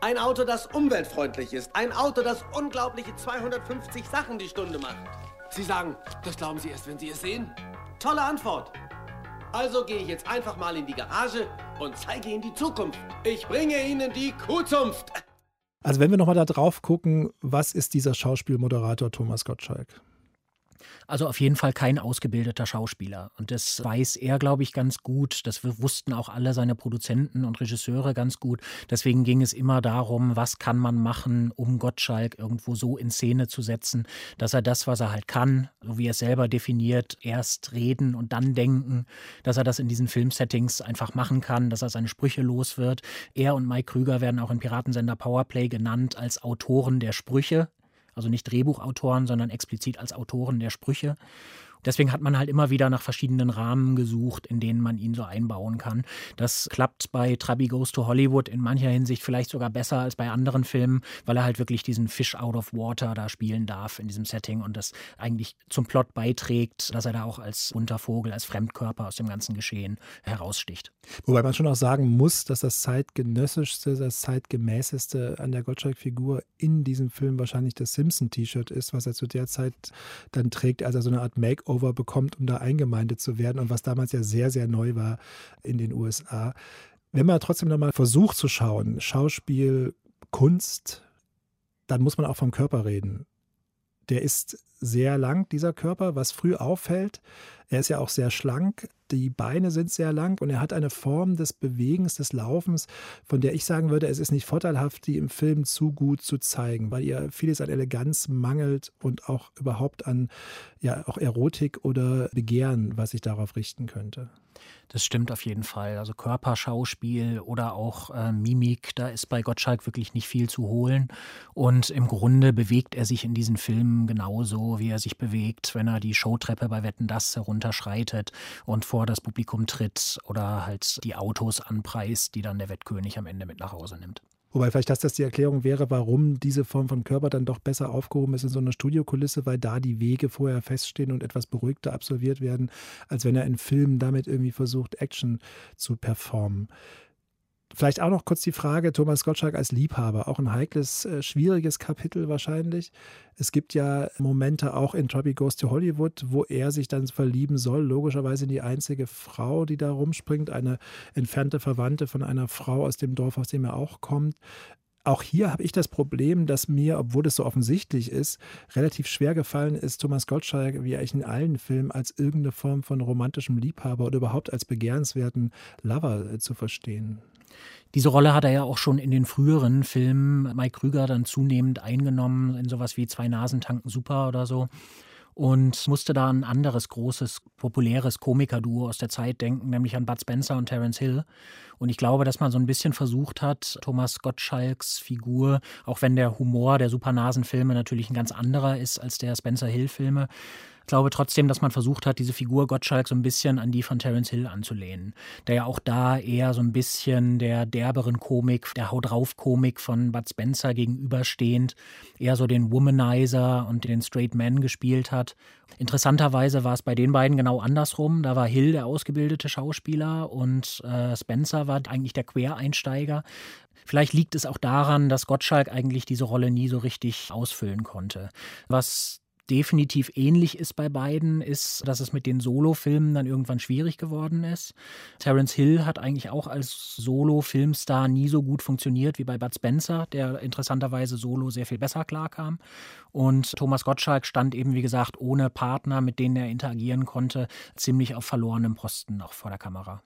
Ein Auto, das umweltfreundlich ist. Ein Auto, das unglaubliche 250 Sachen die Stunde macht. Sie sagen, das glauben Sie erst, wenn Sie es sehen? Tolle Antwort. Also gehe ich jetzt einfach mal in die Garage und zeige Ihnen die Zukunft. Ich bringe Ihnen die Kuhzunft. Also wenn wir nochmal da drauf gucken, was ist dieser Schauspielmoderator Thomas Gottschalk? Also auf jeden Fall kein ausgebildeter Schauspieler. Und das weiß er, glaube ich, ganz gut. Das wussten auch alle seine Produzenten und Regisseure ganz gut. Deswegen ging es immer darum, was kann man machen, um Gottschalk irgendwo so in Szene zu setzen, dass er das, was er halt kann, so wie er es selber definiert, erst reden und dann denken, dass er das in diesen Filmsettings einfach machen kann, dass er seine Sprüche los wird. Er und Mike Krüger werden auch im Piratensender Powerplay genannt als Autoren der Sprüche also nicht Drehbuchautoren, sondern explizit als Autoren der Sprüche. Deswegen hat man halt immer wieder nach verschiedenen Rahmen gesucht, in denen man ihn so einbauen kann. Das klappt bei Trabi Goes to Hollywood in mancher Hinsicht vielleicht sogar besser als bei anderen Filmen, weil er halt wirklich diesen Fish out of water da spielen darf in diesem Setting und das eigentlich zum Plot beiträgt, dass er da auch als Untervogel, als Fremdkörper aus dem ganzen Geschehen heraussticht. Wobei man schon auch sagen muss, dass das zeitgenössischste, das zeitgemäßeste an der Gottschalk-Figur in diesem Film wahrscheinlich das Simpson-T-Shirt ist, was er zu der Zeit dann trägt, als er so eine Art Makeover Makeover bekommt, um da eingemeindet zu werden und was damals ja sehr, sehr neu war in den USA. Wenn man trotzdem nochmal versucht zu schauen, Schauspiel, Kunst, dann muss man auch vom Körper reden. Der ist sehr lang, dieser Körper, was früh auffällt. Er ist ja auch sehr schlank, die Beine sind sehr lang und er hat eine Form des Bewegens, des Laufens, von der ich sagen würde, es ist nicht vorteilhaft, die im Film zu gut zu zeigen, weil ihr vieles an Eleganz mangelt und auch überhaupt an ja auch Erotik oder Begehren, was sich darauf richten könnte. Das stimmt auf jeden Fall. Also Körperschauspiel oder auch äh, Mimik, da ist bei Gottschalk wirklich nicht viel zu holen. Und im Grunde bewegt er sich in diesen Filmen genauso, wie er sich bewegt, wenn er die Showtreppe bei Wetten Das herunterschreitet und vor das Publikum tritt oder halt die Autos anpreist, die dann der Wettkönig am Ende mit nach Hause nimmt. Wobei vielleicht, dass das die Erklärung wäre, warum diese Form von Körper dann doch besser aufgehoben ist in so einer Studiokulisse, weil da die Wege vorher feststehen und etwas beruhigter absolviert werden, als wenn er in Filmen damit irgendwie versucht, Action zu performen. Vielleicht auch noch kurz die Frage, Thomas Gottschalk als Liebhaber, auch ein heikles, äh, schwieriges Kapitel wahrscheinlich. Es gibt ja Momente auch in Tropic Goes to Hollywood, wo er sich dann verlieben soll, logischerweise in die einzige Frau, die da rumspringt, eine entfernte Verwandte von einer Frau aus dem Dorf, aus dem er auch kommt. Auch hier habe ich das Problem, dass mir, obwohl es so offensichtlich ist, relativ schwer gefallen ist, Thomas Gottschalk, wie eigentlich in allen Filmen, als irgendeine Form von romantischem Liebhaber oder überhaupt als begehrenswerten Lover äh, zu verstehen. Diese Rolle hat er ja auch schon in den früheren Filmen Mike Krüger dann zunehmend eingenommen, in sowas wie Zwei Nasen tanken super oder so. Und musste da ein anderes großes, populäres Komikerduo aus der Zeit denken, nämlich an Bud Spencer und Terence Hill. Und ich glaube, dass man so ein bisschen versucht hat, Thomas Gottschalks Figur, auch wenn der Humor der Supernasen-Filme natürlich ein ganz anderer ist als der Spencer Hill-Filme, glaube trotzdem, dass man versucht hat, diese Figur Gottschalk so ein bisschen an die von Terence Hill anzulehnen, der ja auch da eher so ein bisschen der derberen Komik, der Hau drauf Komik von Bud Spencer gegenüberstehend, eher so den Womanizer und den Straight Man gespielt hat. Interessanterweise war es bei den beiden genau andersrum. Da war Hill der ausgebildete Schauspieler und äh, Spencer war eigentlich der Quereinsteiger. Vielleicht liegt es auch daran, dass Gottschalk eigentlich diese Rolle nie so richtig ausfüllen konnte. Was definitiv ähnlich ist bei beiden, ist, dass es mit den Solo-Filmen dann irgendwann schwierig geworden ist. Terence Hill hat eigentlich auch als Solo-Filmstar nie so gut funktioniert wie bei Bud Spencer, der interessanterweise solo sehr viel besser klarkam. Und Thomas Gottschalk stand eben, wie gesagt, ohne Partner, mit denen er interagieren konnte, ziemlich auf verlorenem Posten noch vor der Kamera.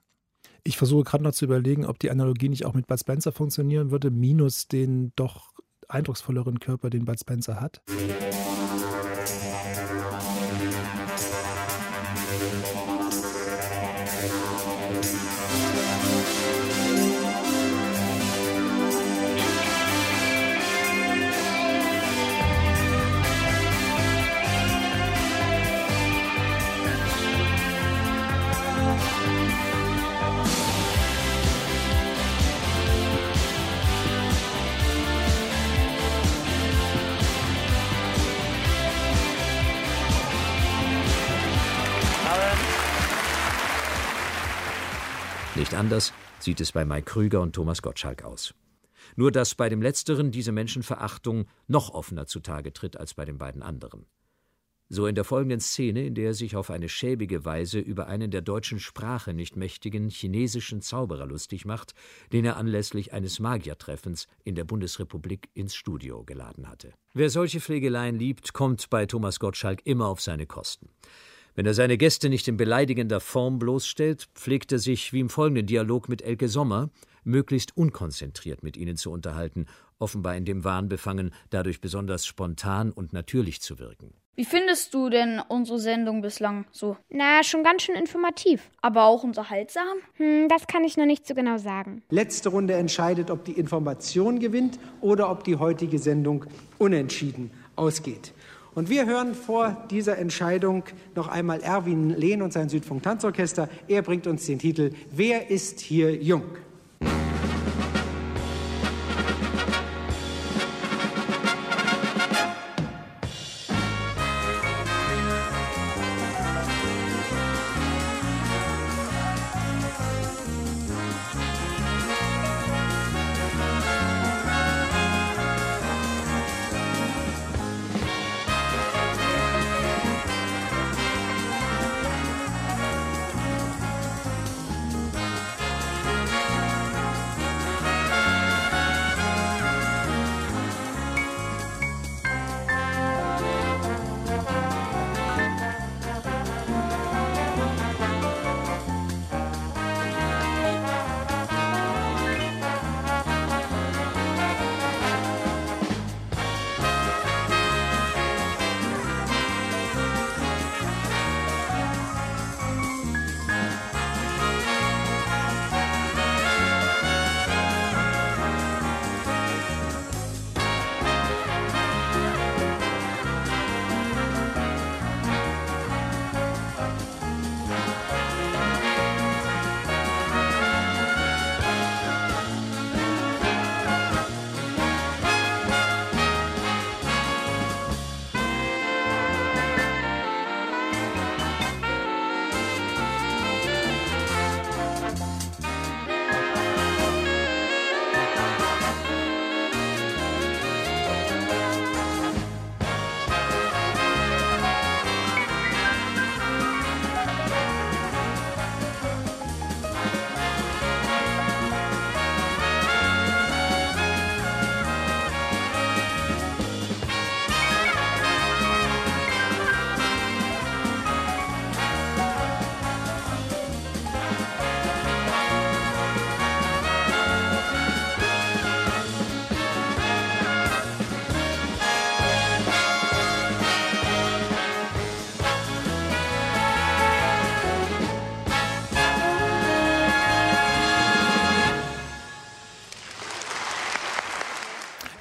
Ich versuche gerade noch zu überlegen, ob die Analogie nicht auch mit Bud Spencer funktionieren würde, minus den doch eindrucksvolleren Körper, den Bud Spencer hat. Nicht anders sieht es bei Mike Krüger und Thomas Gottschalk aus. Nur dass bei dem Letzteren diese Menschenverachtung noch offener zutage tritt als bei den beiden anderen. So in der folgenden Szene, in der er sich auf eine schäbige Weise über einen der deutschen Sprache nicht mächtigen chinesischen Zauberer lustig macht, den er anlässlich eines Magiertreffens in der Bundesrepublik ins Studio geladen hatte. Wer solche Pflegeleien liebt, kommt bei Thomas Gottschalk immer auf seine Kosten. Wenn er seine Gäste nicht in beleidigender Form bloßstellt, pflegt er sich, wie im folgenden Dialog mit Elke Sommer, möglichst unkonzentriert mit ihnen zu unterhalten, offenbar in dem Wahn befangen, dadurch besonders spontan und natürlich zu wirken. Wie findest du denn unsere Sendung bislang so? Na, schon ganz schön informativ. Aber auch unterhaltsam? Hm, das kann ich noch nicht so genau sagen. Letzte Runde entscheidet, ob die Information gewinnt oder ob die heutige Sendung unentschieden ausgeht. Und wir hören vor dieser Entscheidung noch einmal Erwin Lehn und sein Südfunk Tanzorchester. Er bringt uns den Titel Wer ist hier jung?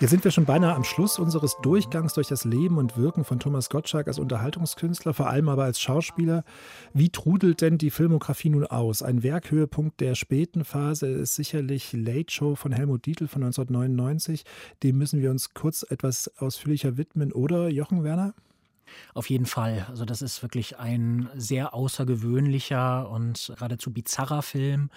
Hier sind wir schon beinahe am Schluss unseres Durchgangs durch das Leben und Wirken von Thomas Gottschalk als Unterhaltungskünstler, vor allem aber als Schauspieler. Wie trudelt denn die Filmografie nun aus? Ein Werkhöhepunkt der späten Phase ist sicherlich Late Show von Helmut Dietl von 1999. Dem müssen wir uns kurz etwas ausführlicher widmen, oder Jochen Werner? Auf jeden Fall. Also das ist wirklich ein sehr außergewöhnlicher und geradezu bizarrer Film.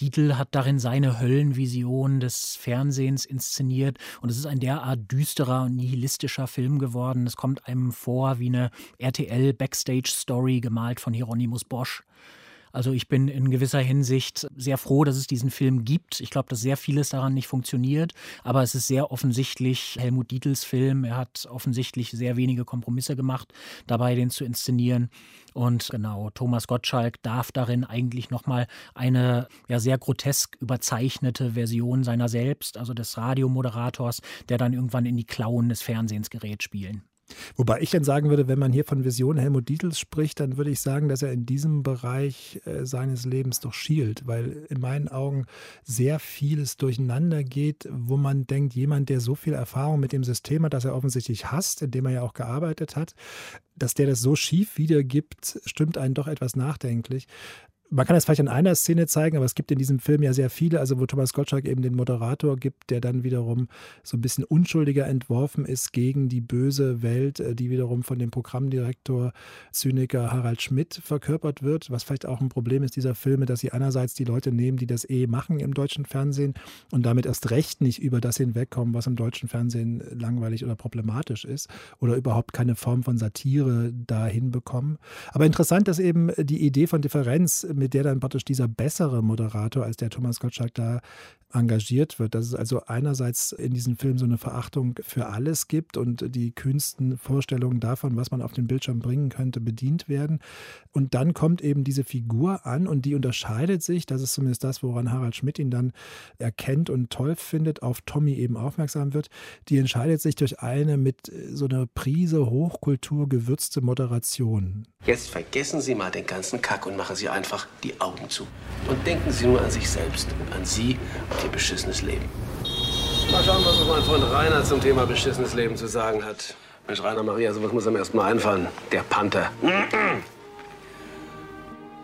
Dietl hat darin seine Höllenvision des Fernsehens inszeniert und es ist ein derart düsterer und nihilistischer Film geworden. Es kommt einem vor wie eine RTL-Backstage-Story gemalt von Hieronymus Bosch. Also ich bin in gewisser Hinsicht sehr froh, dass es diesen Film gibt. Ich glaube, dass sehr vieles daran nicht funktioniert, aber es ist sehr offensichtlich Helmut Dietls Film. Er hat offensichtlich sehr wenige Kompromisse gemacht, dabei den zu inszenieren. Und genau, Thomas Gottschalk darf darin eigentlich nochmal eine ja sehr grotesk überzeichnete Version seiner selbst, also des Radiomoderators, der dann irgendwann in die Klauen des Fernsehens gerät, spielen. Wobei ich dann sagen würde, wenn man hier von Vision Helmut Dietls spricht, dann würde ich sagen, dass er in diesem Bereich äh, seines Lebens doch schielt, weil in meinen Augen sehr vieles durcheinander geht, wo man denkt, jemand, der so viel Erfahrung mit dem System hat, das er offensichtlich hasst, in dem er ja auch gearbeitet hat, dass der das so schief wiedergibt, stimmt einen doch etwas nachdenklich. Man kann das vielleicht in einer Szene zeigen, aber es gibt in diesem Film ja sehr viele, also wo Thomas Gottschalk eben den Moderator gibt, der dann wiederum so ein bisschen unschuldiger entworfen ist gegen die böse Welt, äh, die wiederum von dem Programmdirektor Zyniker Harald Schmidt verkörpert wird, was vielleicht auch ein Problem ist dieser Filme, dass sie einerseits die Leute nehmen, die das eh machen im deutschen Fernsehen und damit erst recht nicht über das hinwegkommen, was im deutschen Fernsehen langweilig oder problematisch ist oder überhaupt keine Form von Satire da hinbekommen. Aber interessant ist eben die Idee von Differenz mit der dann praktisch dieser bessere Moderator als der Thomas Gottschalk da engagiert wird. Dass es also einerseits in diesem Film so eine Verachtung für alles gibt und die kühnsten Vorstellungen davon, was man auf den Bildschirm bringen könnte, bedient werden. Und dann kommt eben diese Figur an und die unterscheidet sich, das ist zumindest das, woran Harald Schmidt ihn dann erkennt und toll findet, auf Tommy eben aufmerksam wird. Die entscheidet sich durch eine mit so einer Prise Hochkultur gewürzte Moderation. Jetzt vergessen Sie mal den ganzen Kack und machen Sie einfach die Augen zu. Und denken Sie nur an sich selbst und an Sie und Ihr beschissenes Leben. Mal schauen, was mein Freund Rainer zum Thema beschissenes Leben zu sagen hat. Mensch, Rainer Maria, sowas muss ihm erst mal einfallen. Der Panther.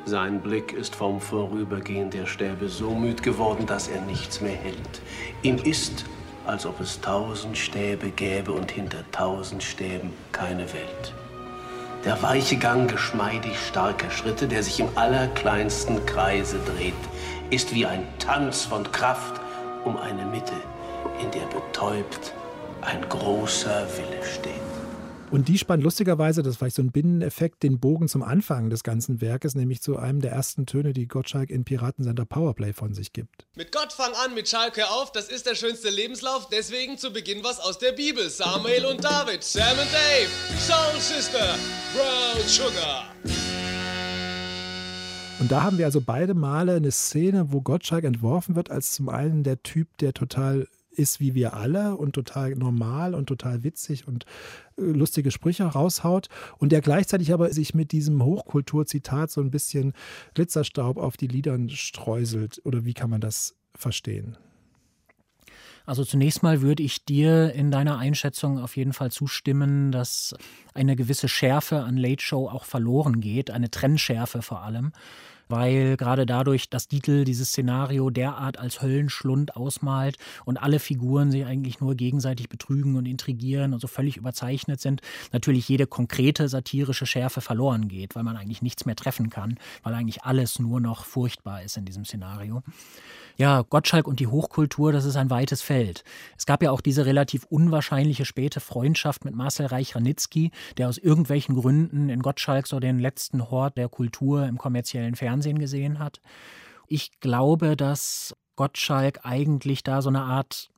Sein Blick ist vom Vorübergehen der Stäbe so müd geworden, dass er nichts mehr hält. Ihm ist, als ob es tausend Stäbe gäbe und hinter tausend Stäben keine Welt. Der weiche Gang geschmeidig starker Schritte, der sich im allerkleinsten Kreise dreht, ist wie ein Tanz von Kraft um eine Mitte, in der betäubt ein großer Wille steht. Und die spannt lustigerweise, das ist vielleicht so ein Binneneffekt, den Bogen zum Anfang des ganzen Werkes, nämlich zu einem der ersten Töne, die Gottschalk in Piratensender Powerplay von sich gibt. Mit Gott fang an, mit Schalk hör auf, das ist der schönste Lebenslauf, deswegen zu Beginn was aus der Bibel. Samuel und David, Sam und Dave, Soul Sister, Brown Sugar. Und da haben wir also beide Male eine Szene, wo Gottschalk entworfen wird als zum einen der Typ, der total ist wie wir alle und total normal und total witzig und äh, lustige Sprüche raushaut und der gleichzeitig aber sich mit diesem Hochkulturzitat so ein bisschen Glitzerstaub auf die Lidern streuselt. Oder wie kann man das verstehen? Also zunächst mal würde ich dir in deiner Einschätzung auf jeden Fall zustimmen, dass eine gewisse Schärfe an Late Show auch verloren geht, eine Trennschärfe vor allem weil gerade dadurch, dass Dietl dieses Szenario derart als Höllenschlund ausmalt und alle Figuren sich eigentlich nur gegenseitig betrügen und intrigieren und so völlig überzeichnet sind, natürlich jede konkrete satirische Schärfe verloren geht, weil man eigentlich nichts mehr treffen kann, weil eigentlich alles nur noch furchtbar ist in diesem Szenario. Ja, Gottschalk und die Hochkultur, das ist ein weites Feld. Es gab ja auch diese relativ unwahrscheinliche späte Freundschaft mit Marcel Reich-Ranitzky, der aus irgendwelchen Gründen in Gottschalk so den letzten Hort der Kultur im kommerziellen Fernsehen gesehen hat. Ich glaube, dass Gottschalk eigentlich da so eine Art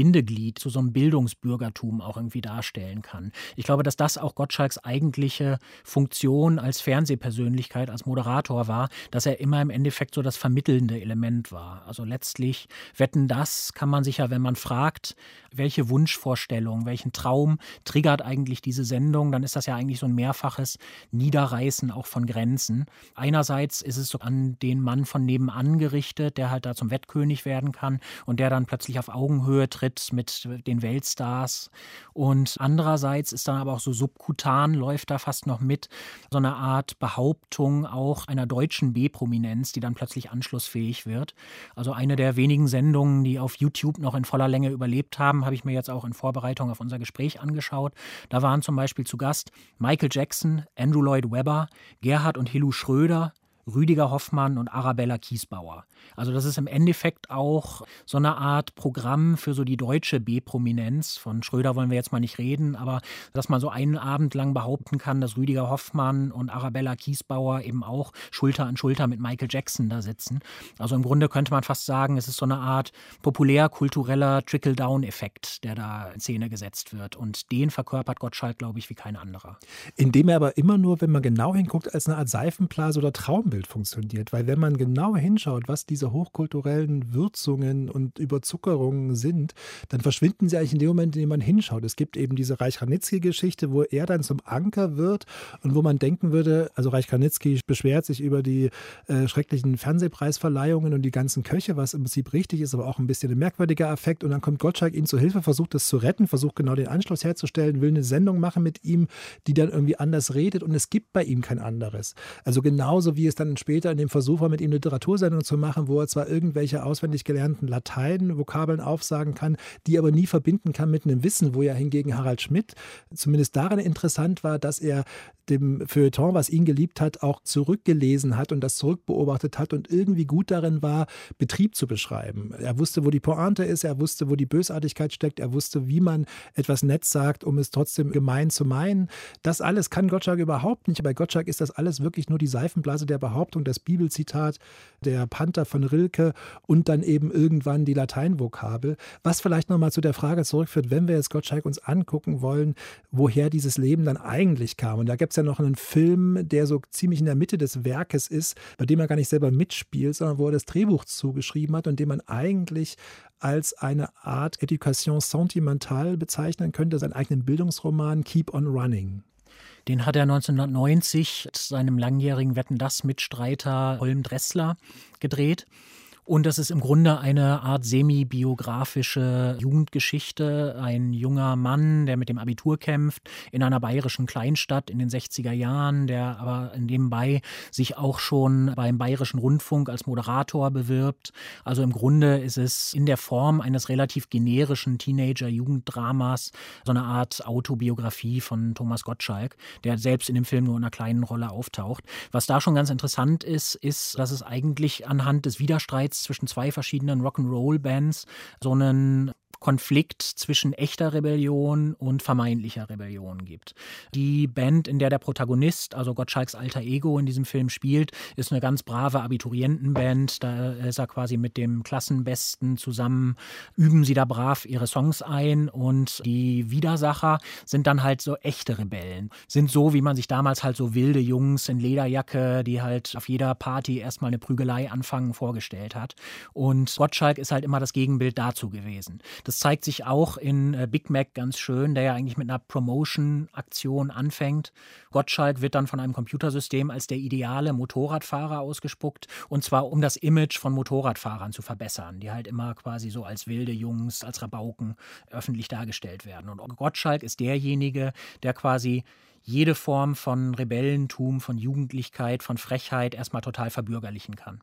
Bindeglied zu so einem Bildungsbürgertum auch irgendwie darstellen kann. Ich glaube, dass das auch Gottschalks eigentliche Funktion als Fernsehpersönlichkeit, als Moderator war, dass er immer im Endeffekt so das vermittelnde Element war. Also letztlich wetten das kann man sich ja, wenn man fragt, welche Wunschvorstellung, welchen Traum triggert eigentlich diese Sendung, dann ist das ja eigentlich so ein mehrfaches Niederreißen auch von Grenzen. Einerseits ist es so an den Mann von nebenan gerichtet, der halt da zum Wettkönig werden kann und der dann plötzlich auf Augenhöhe tritt Auftritt mit den Weltstars. Und andererseits ist dann aber auch so subkutan, läuft da fast noch mit, so eine Art Behauptung auch einer deutschen B-Prominenz, die dann plötzlich anschlussfähig wird. Also eine der wenigen Sendungen, die auf YouTube noch in voller Länge überlebt haben, habe ich mir jetzt auch in Vorbereitung auf unser Gespräch angeschaut. Da waren zum Beispiel zu Gast Michael Jackson, Andrew Lloyd Webber, Gerhard und Hillu Schröder, Rüdiger Hoffmann und Arabella Kiesbauer. Also das ist im Endeffekt auch so eine Art Programm für so die deutsche B-Prominenz. Von Schröder wollen wir jetzt mal nicht reden, aber dass man so einen Abend lang behaupten kann, dass Rüdiger Hoffmann und Arabella Kiesbauer eben auch Schulter an Schulter mit Michael Jackson da sitzen. Also im Grunde könnte man fast sagen, es ist so eine Art populär-kultureller Trickle-Down-Effekt, der da in Szene gesetzt wird. Und den verkörpert Gottschalk, glaube ich, wie kein anderer. Indem er aber immer nur, wenn man genau hinguckt, als eine Art Seifenblase oder Traumbild funktioniert. Weil wenn man genau hinschaut, was diese hochkulturellen Würzungen und Überzuckerungen sind, dann verschwinden sie eigentlich in dem Moment, in dem man hinschaut. Es gibt eben diese Reich Ranitzky-Geschichte, wo er dann zum Anker wird und wo man denken würde, also Reich Ranitzky beschwert sich über die äh, schrecklichen Fernsehpreisverleihungen und die ganzen Köche, was im Prinzip richtig ist, aber auch ein bisschen ein merkwürdiger Effekt. Und dann kommt Gottschalk ihm zu Hilfe, versucht das zu retten, versucht genau den Anschluss herzustellen, will eine Sendung machen mit ihm, die dann irgendwie anders redet und es gibt bei ihm kein anderes. Also genauso wie es dann später in dem Versuch war, mit ihm Literatursendung zu machen, wo er zwar irgendwelche auswendig gelernten Latein-Vokabeln aufsagen kann, die aber nie verbinden kann mit einem Wissen, wo ja hingegen Harald Schmidt zumindest daran interessant war, dass er dem Feuilleton, was ihn geliebt hat, auch zurückgelesen hat und das zurückbeobachtet hat und irgendwie gut darin war, Betrieb zu beschreiben. Er wusste, wo die Pointe ist, er wusste, wo die Bösartigkeit steckt, er wusste, wie man etwas nett sagt, um es trotzdem gemein zu meinen. Das alles kann Gottschalk überhaupt nicht. Bei Gottschalk ist das alles wirklich nur die Seifenblase der Behauptung, das Bibelzitat, der Panther von Rilke und dann eben irgendwann die Lateinvokabel. Was vielleicht nochmal zu der Frage zurückführt, wenn wir jetzt Gottschalk uns angucken wollen, woher dieses Leben dann eigentlich kam. Und da gibt es ja noch einen Film, der so ziemlich in der Mitte des Werkes ist, bei dem er gar nicht selber mitspielt, sondern wo er das Drehbuch zugeschrieben hat und den man eigentlich als eine Art Education sentimentale bezeichnen könnte, seinen eigenen Bildungsroman Keep on Running. Den hat er 1990 seinem langjährigen Wetten das Mitstreiter Holm Dressler gedreht. Und das ist im Grunde eine Art semi-biografische Jugendgeschichte. Ein junger Mann, der mit dem Abitur kämpft, in einer bayerischen Kleinstadt in den 60er Jahren, der aber nebenbei sich auch schon beim Bayerischen Rundfunk als Moderator bewirbt. Also im Grunde ist es in der Form eines relativ generischen Teenager-Jugenddramas so eine Art Autobiografie von Thomas Gottschalk, der selbst in dem Film nur in einer kleinen Rolle auftaucht. Was da schon ganz interessant ist, ist, dass es eigentlich anhand des Widerstreits zwischen zwei verschiedenen Rock'n'Roll-Bands so einen Konflikt zwischen echter Rebellion und vermeintlicher Rebellion gibt. Die Band, in der der Protagonist, also Gottschalks alter Ego in diesem Film spielt, ist eine ganz brave Abiturientenband. Da ist er quasi mit dem Klassenbesten zusammen, üben sie da brav ihre Songs ein und die Widersacher sind dann halt so echte Rebellen. Sind so, wie man sich damals halt so wilde Jungs in Lederjacke, die halt auf jeder Party erstmal eine Prügelei anfangen, vorgestellt hat. Und Gottschalk ist halt immer das Gegenbild dazu gewesen. Das zeigt sich auch in äh, Big Mac ganz schön, der ja eigentlich mit einer Promotion-Aktion anfängt. Gottschalk wird dann von einem Computersystem als der ideale Motorradfahrer ausgespuckt und zwar um das Image von Motorradfahrern zu verbessern, die halt immer quasi so als wilde Jungs, als Rabauken öffentlich dargestellt werden. Und Gottschalk ist derjenige, der quasi jede Form von Rebellentum, von Jugendlichkeit, von Frechheit erstmal total verbürgerlichen kann.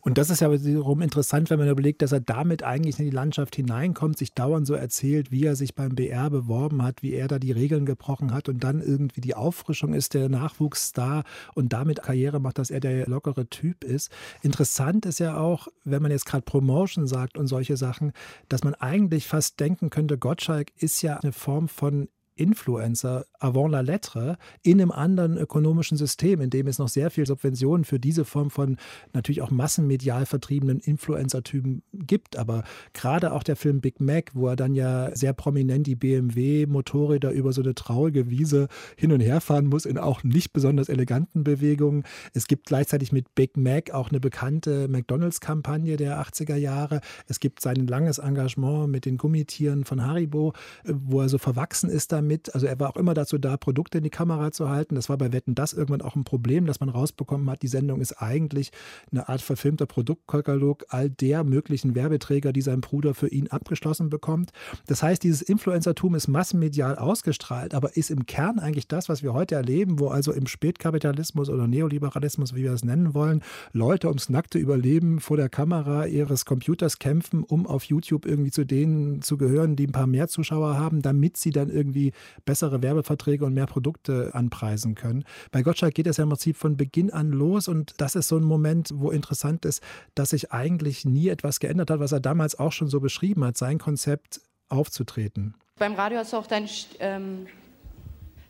Und das ist ja wiederum interessant, wenn man überlegt, dass er damit eigentlich in die Landschaft hineinkommt, sich dauernd so erzählt, wie er sich beim BR beworben hat, wie er da die Regeln gebrochen hat und dann irgendwie die Auffrischung ist, der Nachwuchsstar und damit Karriere macht, dass er der lockere Typ ist. Interessant ist ja auch, wenn man jetzt gerade Promotion sagt und solche Sachen, dass man eigentlich fast denken könnte, Gottschalk ist ja eine Form von Influencer avant la lettre in einem anderen ökonomischen System, in dem es noch sehr viel Subventionen für diese Form von natürlich auch massenmedial vertriebenen Influencer-Typen gibt. Aber gerade auch der Film Big Mac, wo er dann ja sehr prominent die BMW-Motorräder über so eine traurige Wiese hin und her fahren muss, in auch nicht besonders eleganten Bewegungen. Es gibt gleichzeitig mit Big Mac auch eine bekannte McDonalds-Kampagne der 80er Jahre. Es gibt sein langes Engagement mit den Gummitieren von Haribo, wo er so verwachsen ist damit damit. Also er war auch immer dazu da, Produkte in die Kamera zu halten. Das war bei Wetten das irgendwann auch ein Problem, dass man rausbekommen hat, die Sendung ist eigentlich eine Art verfilmter Produktkatalog all der möglichen Werbeträger, die sein Bruder für ihn abgeschlossen bekommt. Das heißt, dieses Influencertum ist massenmedial ausgestrahlt, aber ist im Kern eigentlich das, was wir heute erleben, wo also im Spätkapitalismus oder Neoliberalismus, wie wir es nennen wollen, Leute ums nackte Überleben vor der Kamera ihres Computers kämpfen, um auf YouTube irgendwie zu denen zu gehören, die ein paar mehr Zuschauer haben, damit sie dann irgendwie bessere Werbeverträge und mehr Produkte anpreisen können. Bei Gottschalk geht es ja im Prinzip von Beginn an los und das ist so ein Moment, wo interessant ist, dass sich eigentlich nie etwas geändert hat, was er damals auch schon so beschrieben hat, sein Konzept aufzutreten. Beim Radio hast du auch deinen, ähm,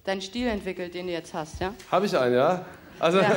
deinen Stil entwickelt, den du jetzt hast, ja? Habe ich einen, ja? Also, ja.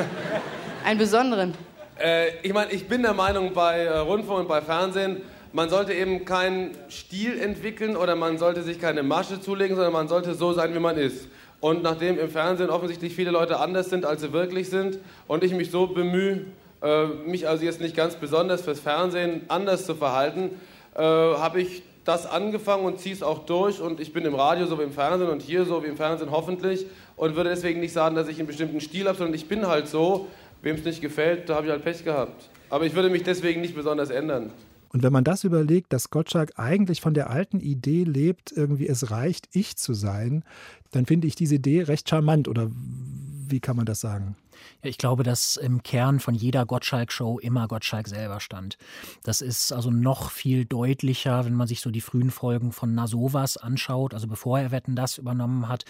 Einen besonderen. Äh, ich meine, ich bin der Meinung, bei äh, Rundfunk und bei Fernsehen, man sollte eben keinen Stil entwickeln oder man sollte sich keine Masche zulegen, sondern man sollte so sein, wie man ist. Und nachdem im Fernsehen offensichtlich viele Leute anders sind, als sie wirklich sind, und ich mich so bemühe, äh, mich also jetzt nicht ganz besonders fürs Fernsehen anders zu verhalten, äh, habe ich das angefangen und ziehe es auch durch. Und ich bin im Radio so wie im Fernsehen und hier so wie im Fernsehen hoffentlich und würde deswegen nicht sagen, dass ich einen bestimmten Stil habe, sondern ich bin halt so. Wem es nicht gefällt, da habe ich halt Pech gehabt. Aber ich würde mich deswegen nicht besonders ändern. Und wenn man das überlegt, dass Gottschalk eigentlich von der alten Idee lebt, irgendwie es reicht, ich zu sein, dann finde ich diese Idee recht charmant. Oder wie kann man das sagen? Ich glaube, dass im Kern von jeder Gottschalk-Show immer Gottschalk selber stand. Das ist also noch viel deutlicher, wenn man sich so die frühen Folgen von Nasovas anschaut, also bevor er Wetten das übernommen hat.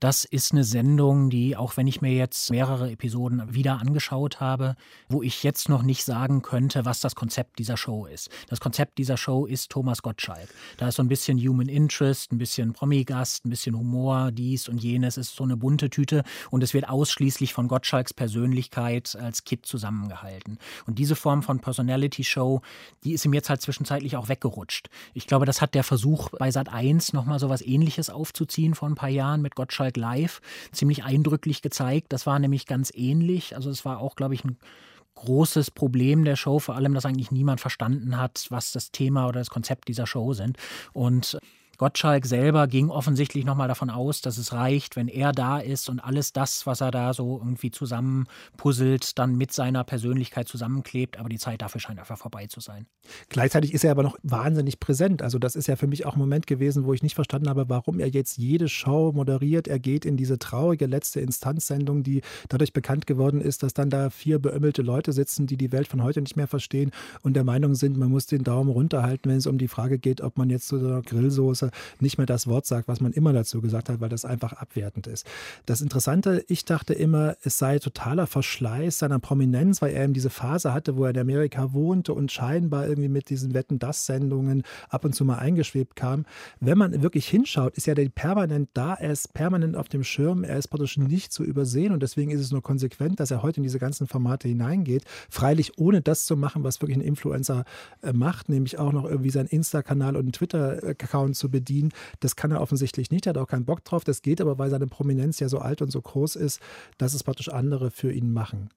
Das ist eine Sendung, die, auch wenn ich mir jetzt mehrere Episoden wieder angeschaut habe, wo ich jetzt noch nicht sagen könnte, was das Konzept dieser Show ist. Das Konzept dieser Show ist Thomas Gottschalk. Da ist so ein bisschen Human Interest, ein bisschen Promi-Gast, ein bisschen Humor, dies und jenes. Es ist so eine bunte Tüte und es wird ausschließlich von Gottschalks Persönlichkeit als Kit zusammengehalten. Und diese Form von Personality Show, die ist ihm jetzt halt zwischenzeitlich auch weggerutscht. Ich glaube, das hat der Versuch bei Sat 1 nochmal so was ähnliches aufzuziehen vor ein paar Jahren mit Gottschalk Live ziemlich eindrücklich gezeigt. Das war nämlich ganz ähnlich. Also es war auch, glaube ich, ein großes Problem der Show, vor allem, dass eigentlich niemand verstanden hat, was das Thema oder das Konzept dieser Show sind. Und Gottschalk selber ging offensichtlich nochmal davon aus, dass es reicht, wenn er da ist und alles das, was er da so irgendwie zusammenpuzzelt, dann mit seiner Persönlichkeit zusammenklebt. Aber die Zeit dafür scheint einfach vorbei zu sein. Gleichzeitig ist er aber noch wahnsinnig präsent. Also das ist ja für mich auch ein Moment gewesen, wo ich nicht verstanden habe, warum er jetzt jede Show moderiert. Er geht in diese traurige letzte Instanzsendung, die dadurch bekannt geworden ist, dass dann da vier beömmelte Leute sitzen, die die Welt von heute nicht mehr verstehen und der Meinung sind, man muss den Daumen runterhalten, wenn es um die Frage geht, ob man jetzt zu so einer Grillsoße nicht mehr das Wort sagt, was man immer dazu gesagt hat, weil das einfach abwertend ist. Das Interessante, ich dachte immer, es sei totaler Verschleiß seiner Prominenz, weil er eben diese Phase hatte, wo er in Amerika wohnte und scheinbar irgendwie mit diesen Wetten-Das-Sendungen ab und zu mal eingeschwebt kam. Wenn man wirklich hinschaut, ist ja der permanent da, er ist permanent auf dem Schirm, er ist praktisch nicht zu übersehen und deswegen ist es nur konsequent, dass er heute in diese ganzen Formate hineingeht. Freilich ohne das zu machen, was wirklich ein Influencer äh, macht, nämlich auch noch irgendwie seinen Insta-Kanal und Twitter-Account zu bedienen. Das kann er offensichtlich nicht, er hat auch keinen Bock drauf. Das geht aber, weil seine Prominenz ja so alt und so groß ist, dass es praktisch andere für ihn machen.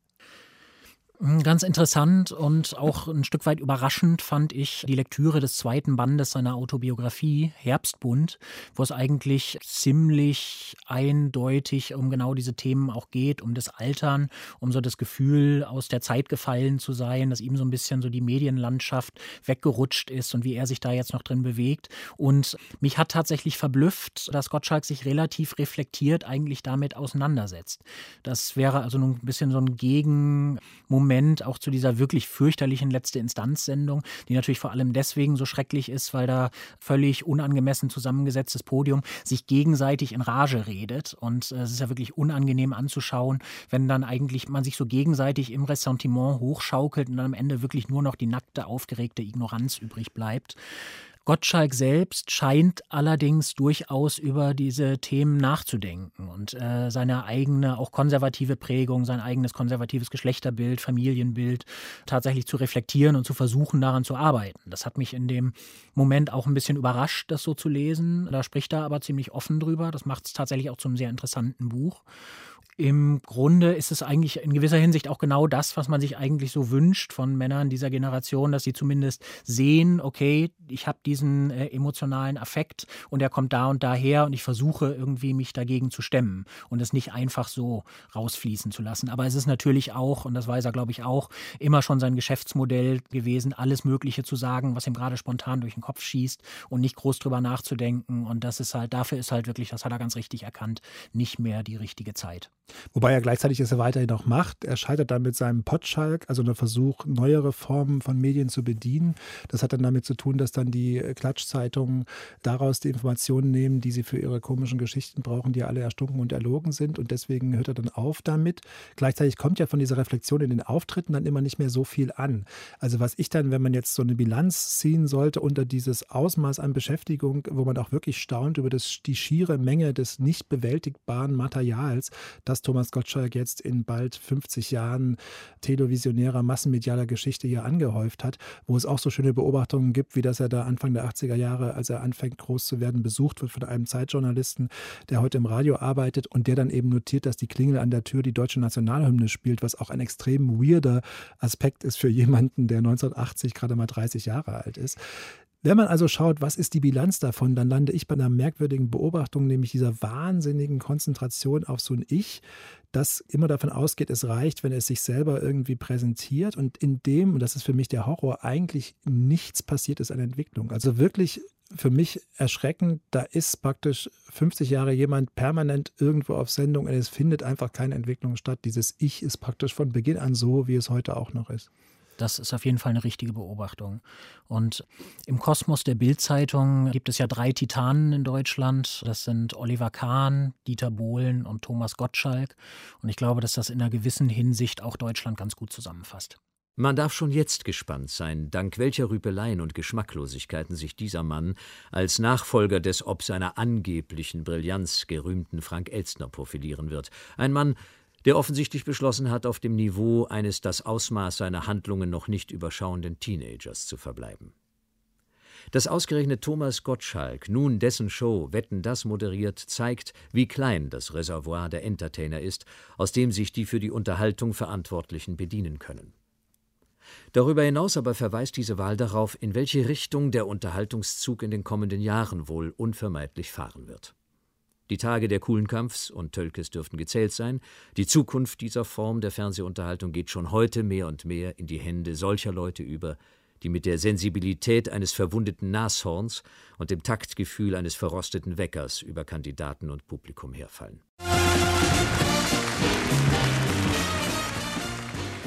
Hm, ganz interessant und auch ein Stück weit überraschend fand ich die Lektüre des zweiten Bandes seiner Autobiografie Herbstbund, wo es eigentlich ziemlich eindeutig um genau diese Themen auch geht, um das Altern, um so das Gefühl, aus der Zeit gefallen zu sein, dass ihm so ein bisschen so die Medienlandschaft weggerutscht ist und wie er sich da jetzt noch drin bewegt. Und mich hat tatsächlich verblüfft, dass Gottschalk sich relativ reflektiert eigentlich damit auseinandersetzt. Das wäre also ein bisschen so ein Gegenmoment Moment auch zu dieser wirklich fürchterlichen letzte Instanz-Sendung, die natürlich vor allem deswegen so schrecklich ist, weil da völlig unangemessen zusammengesetztes Podium sich gegenseitig in Rage redet. Und äh, es ist ja wirklich unangenehm anzuschauen, wenn dann eigentlich man sich so gegenseitig im Ressentiment hochschaukelt und dann am Ende wirklich nur noch die nackte, aufgeregte Ignoranz übrig bleibt. Gottschalk selbst scheint allerdings durchaus über diese Themen nachzudenken und äh, seine eigene, auch konservative Prägung, sein eigenes konservatives Geschlechterbild, Familienbild tatsächlich zu reflektieren und zu versuchen, daran zu arbeiten. Das hat mich in dem Moment auch ein bisschen überrascht, das so zu lesen. Da spricht er aber ziemlich offen drüber. Das macht es tatsächlich auch zu einem sehr interessanten Buch. Im Grunde ist es eigentlich in gewisser Hinsicht auch genau das, was man sich eigentlich so wünscht von Männern dieser Generation, dass sie zumindest sehen, okay, ich habe diesen äh, emotionalen Affekt und er kommt da und daher und ich versuche irgendwie mich dagegen zu stemmen und es nicht einfach so rausfließen zu lassen. Aber es ist natürlich auch, und das weiß er, glaube ich, auch, immer schon sein Geschäftsmodell gewesen, alles Mögliche zu sagen, was ihm gerade spontan durch den Kopf schießt und nicht groß drüber nachzudenken. Und das ist halt, dafür ist halt wirklich, das hat er ganz richtig erkannt, nicht mehr die richtige Zeit. Wobei er gleichzeitig es weiterhin auch macht. Er scheitert dann mit seinem Potschalk, also einer Versuch, neuere Formen von Medien zu bedienen. Das hat dann damit zu tun, dass dann die Klatschzeitungen daraus die Informationen nehmen, die sie für ihre komischen Geschichten brauchen, die alle erstunken und erlogen sind. Und deswegen hört er dann auf damit. Gleichzeitig kommt ja von dieser Reflexion in den Auftritten dann immer nicht mehr so viel an. Also was ich dann, wenn man jetzt so eine Bilanz ziehen sollte unter dieses Ausmaß an Beschäftigung, wo man auch wirklich staunt über das, die schiere Menge des nicht bewältigbaren Materials, das Thomas Gottschalk jetzt in bald 50 Jahren televisionärer, massenmedialer Geschichte hier angehäuft hat, wo es auch so schöne Beobachtungen gibt, wie dass er da Anfang der 80er Jahre, als er anfängt groß zu werden, besucht wird von einem Zeitjournalisten, der heute im Radio arbeitet und der dann eben notiert, dass die Klingel an der Tür die deutsche Nationalhymne spielt, was auch ein extrem weirder Aspekt ist für jemanden, der 1980 gerade mal 30 Jahre alt ist. Wenn man also schaut, was ist die Bilanz davon, dann lande ich bei einer merkwürdigen Beobachtung, nämlich dieser wahnsinnigen Konzentration auf so ein Ich, das immer davon ausgeht, es reicht, wenn es sich selber irgendwie präsentiert und in dem, und das ist für mich der Horror, eigentlich nichts passiert ist an Entwicklung. Also wirklich für mich erschreckend, da ist praktisch 50 Jahre jemand permanent irgendwo auf Sendung und es findet einfach keine Entwicklung statt. Dieses Ich ist praktisch von Beginn an so, wie es heute auch noch ist. Das ist auf jeden Fall eine richtige Beobachtung. Und im Kosmos der Bildzeitung gibt es ja drei Titanen in Deutschland. Das sind Oliver Kahn, Dieter Bohlen und Thomas Gottschalk. Und ich glaube, dass das in einer gewissen Hinsicht auch Deutschland ganz gut zusammenfasst. Man darf schon jetzt gespannt sein, dank welcher Rüpeleien und Geschmacklosigkeiten sich dieser Mann als Nachfolger des ob seiner angeblichen Brillanz gerühmten Frank Elstner profilieren wird. Ein Mann, der offensichtlich beschlossen hat, auf dem Niveau eines das Ausmaß seiner Handlungen noch nicht überschauenden Teenagers zu verbleiben. Dass ausgerechnet Thomas Gottschalk nun dessen Show Wetten das moderiert, zeigt, wie klein das Reservoir der Entertainer ist, aus dem sich die für die Unterhaltung Verantwortlichen bedienen können. Darüber hinaus aber verweist diese Wahl darauf, in welche Richtung der Unterhaltungszug in den kommenden Jahren wohl unvermeidlich fahren wird. Die Tage der Kuhlenkampfs und Tölkes dürften gezählt sein. Die Zukunft dieser Form der Fernsehunterhaltung geht schon heute mehr und mehr in die Hände solcher Leute über, die mit der Sensibilität eines verwundeten Nashorns und dem Taktgefühl eines verrosteten Weckers über Kandidaten und Publikum herfallen.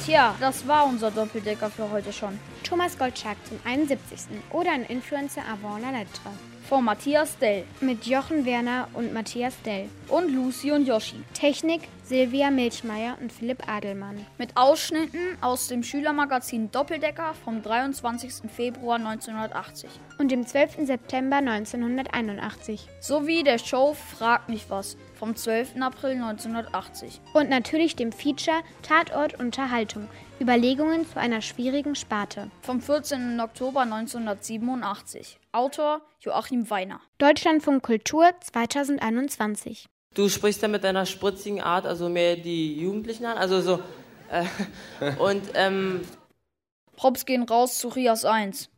Tja, das war unser Doppeldecker für heute schon. Thomas Gottschalk zum 71. oder ein Influencer avant la lettre von Matthias Dell. Mit Jochen Werner und Matthias Dell. Und Lucy und Yoshi. Technik Silvia Milchmeier und Philipp Adelmann. Mit Ausschnitten aus dem Schülermagazin Doppeldecker vom 23. Februar 1980. Und dem 12. September 1981. Sowie der Show Frag mich was vom 12. April 1980. Und natürlich dem Feature Tatort Unterhaltung Überlegungen zu einer schwierigen Sparte. Vom 14. Oktober 1987. Autor Joachim Weiner. Deutschlandfunk Kultur 2021. Du sprichst ja mit deiner spritzigen Art, also mehr die Jugendlichen an, also so. Äh, und, ähm. Props gehen raus zu Rias 1.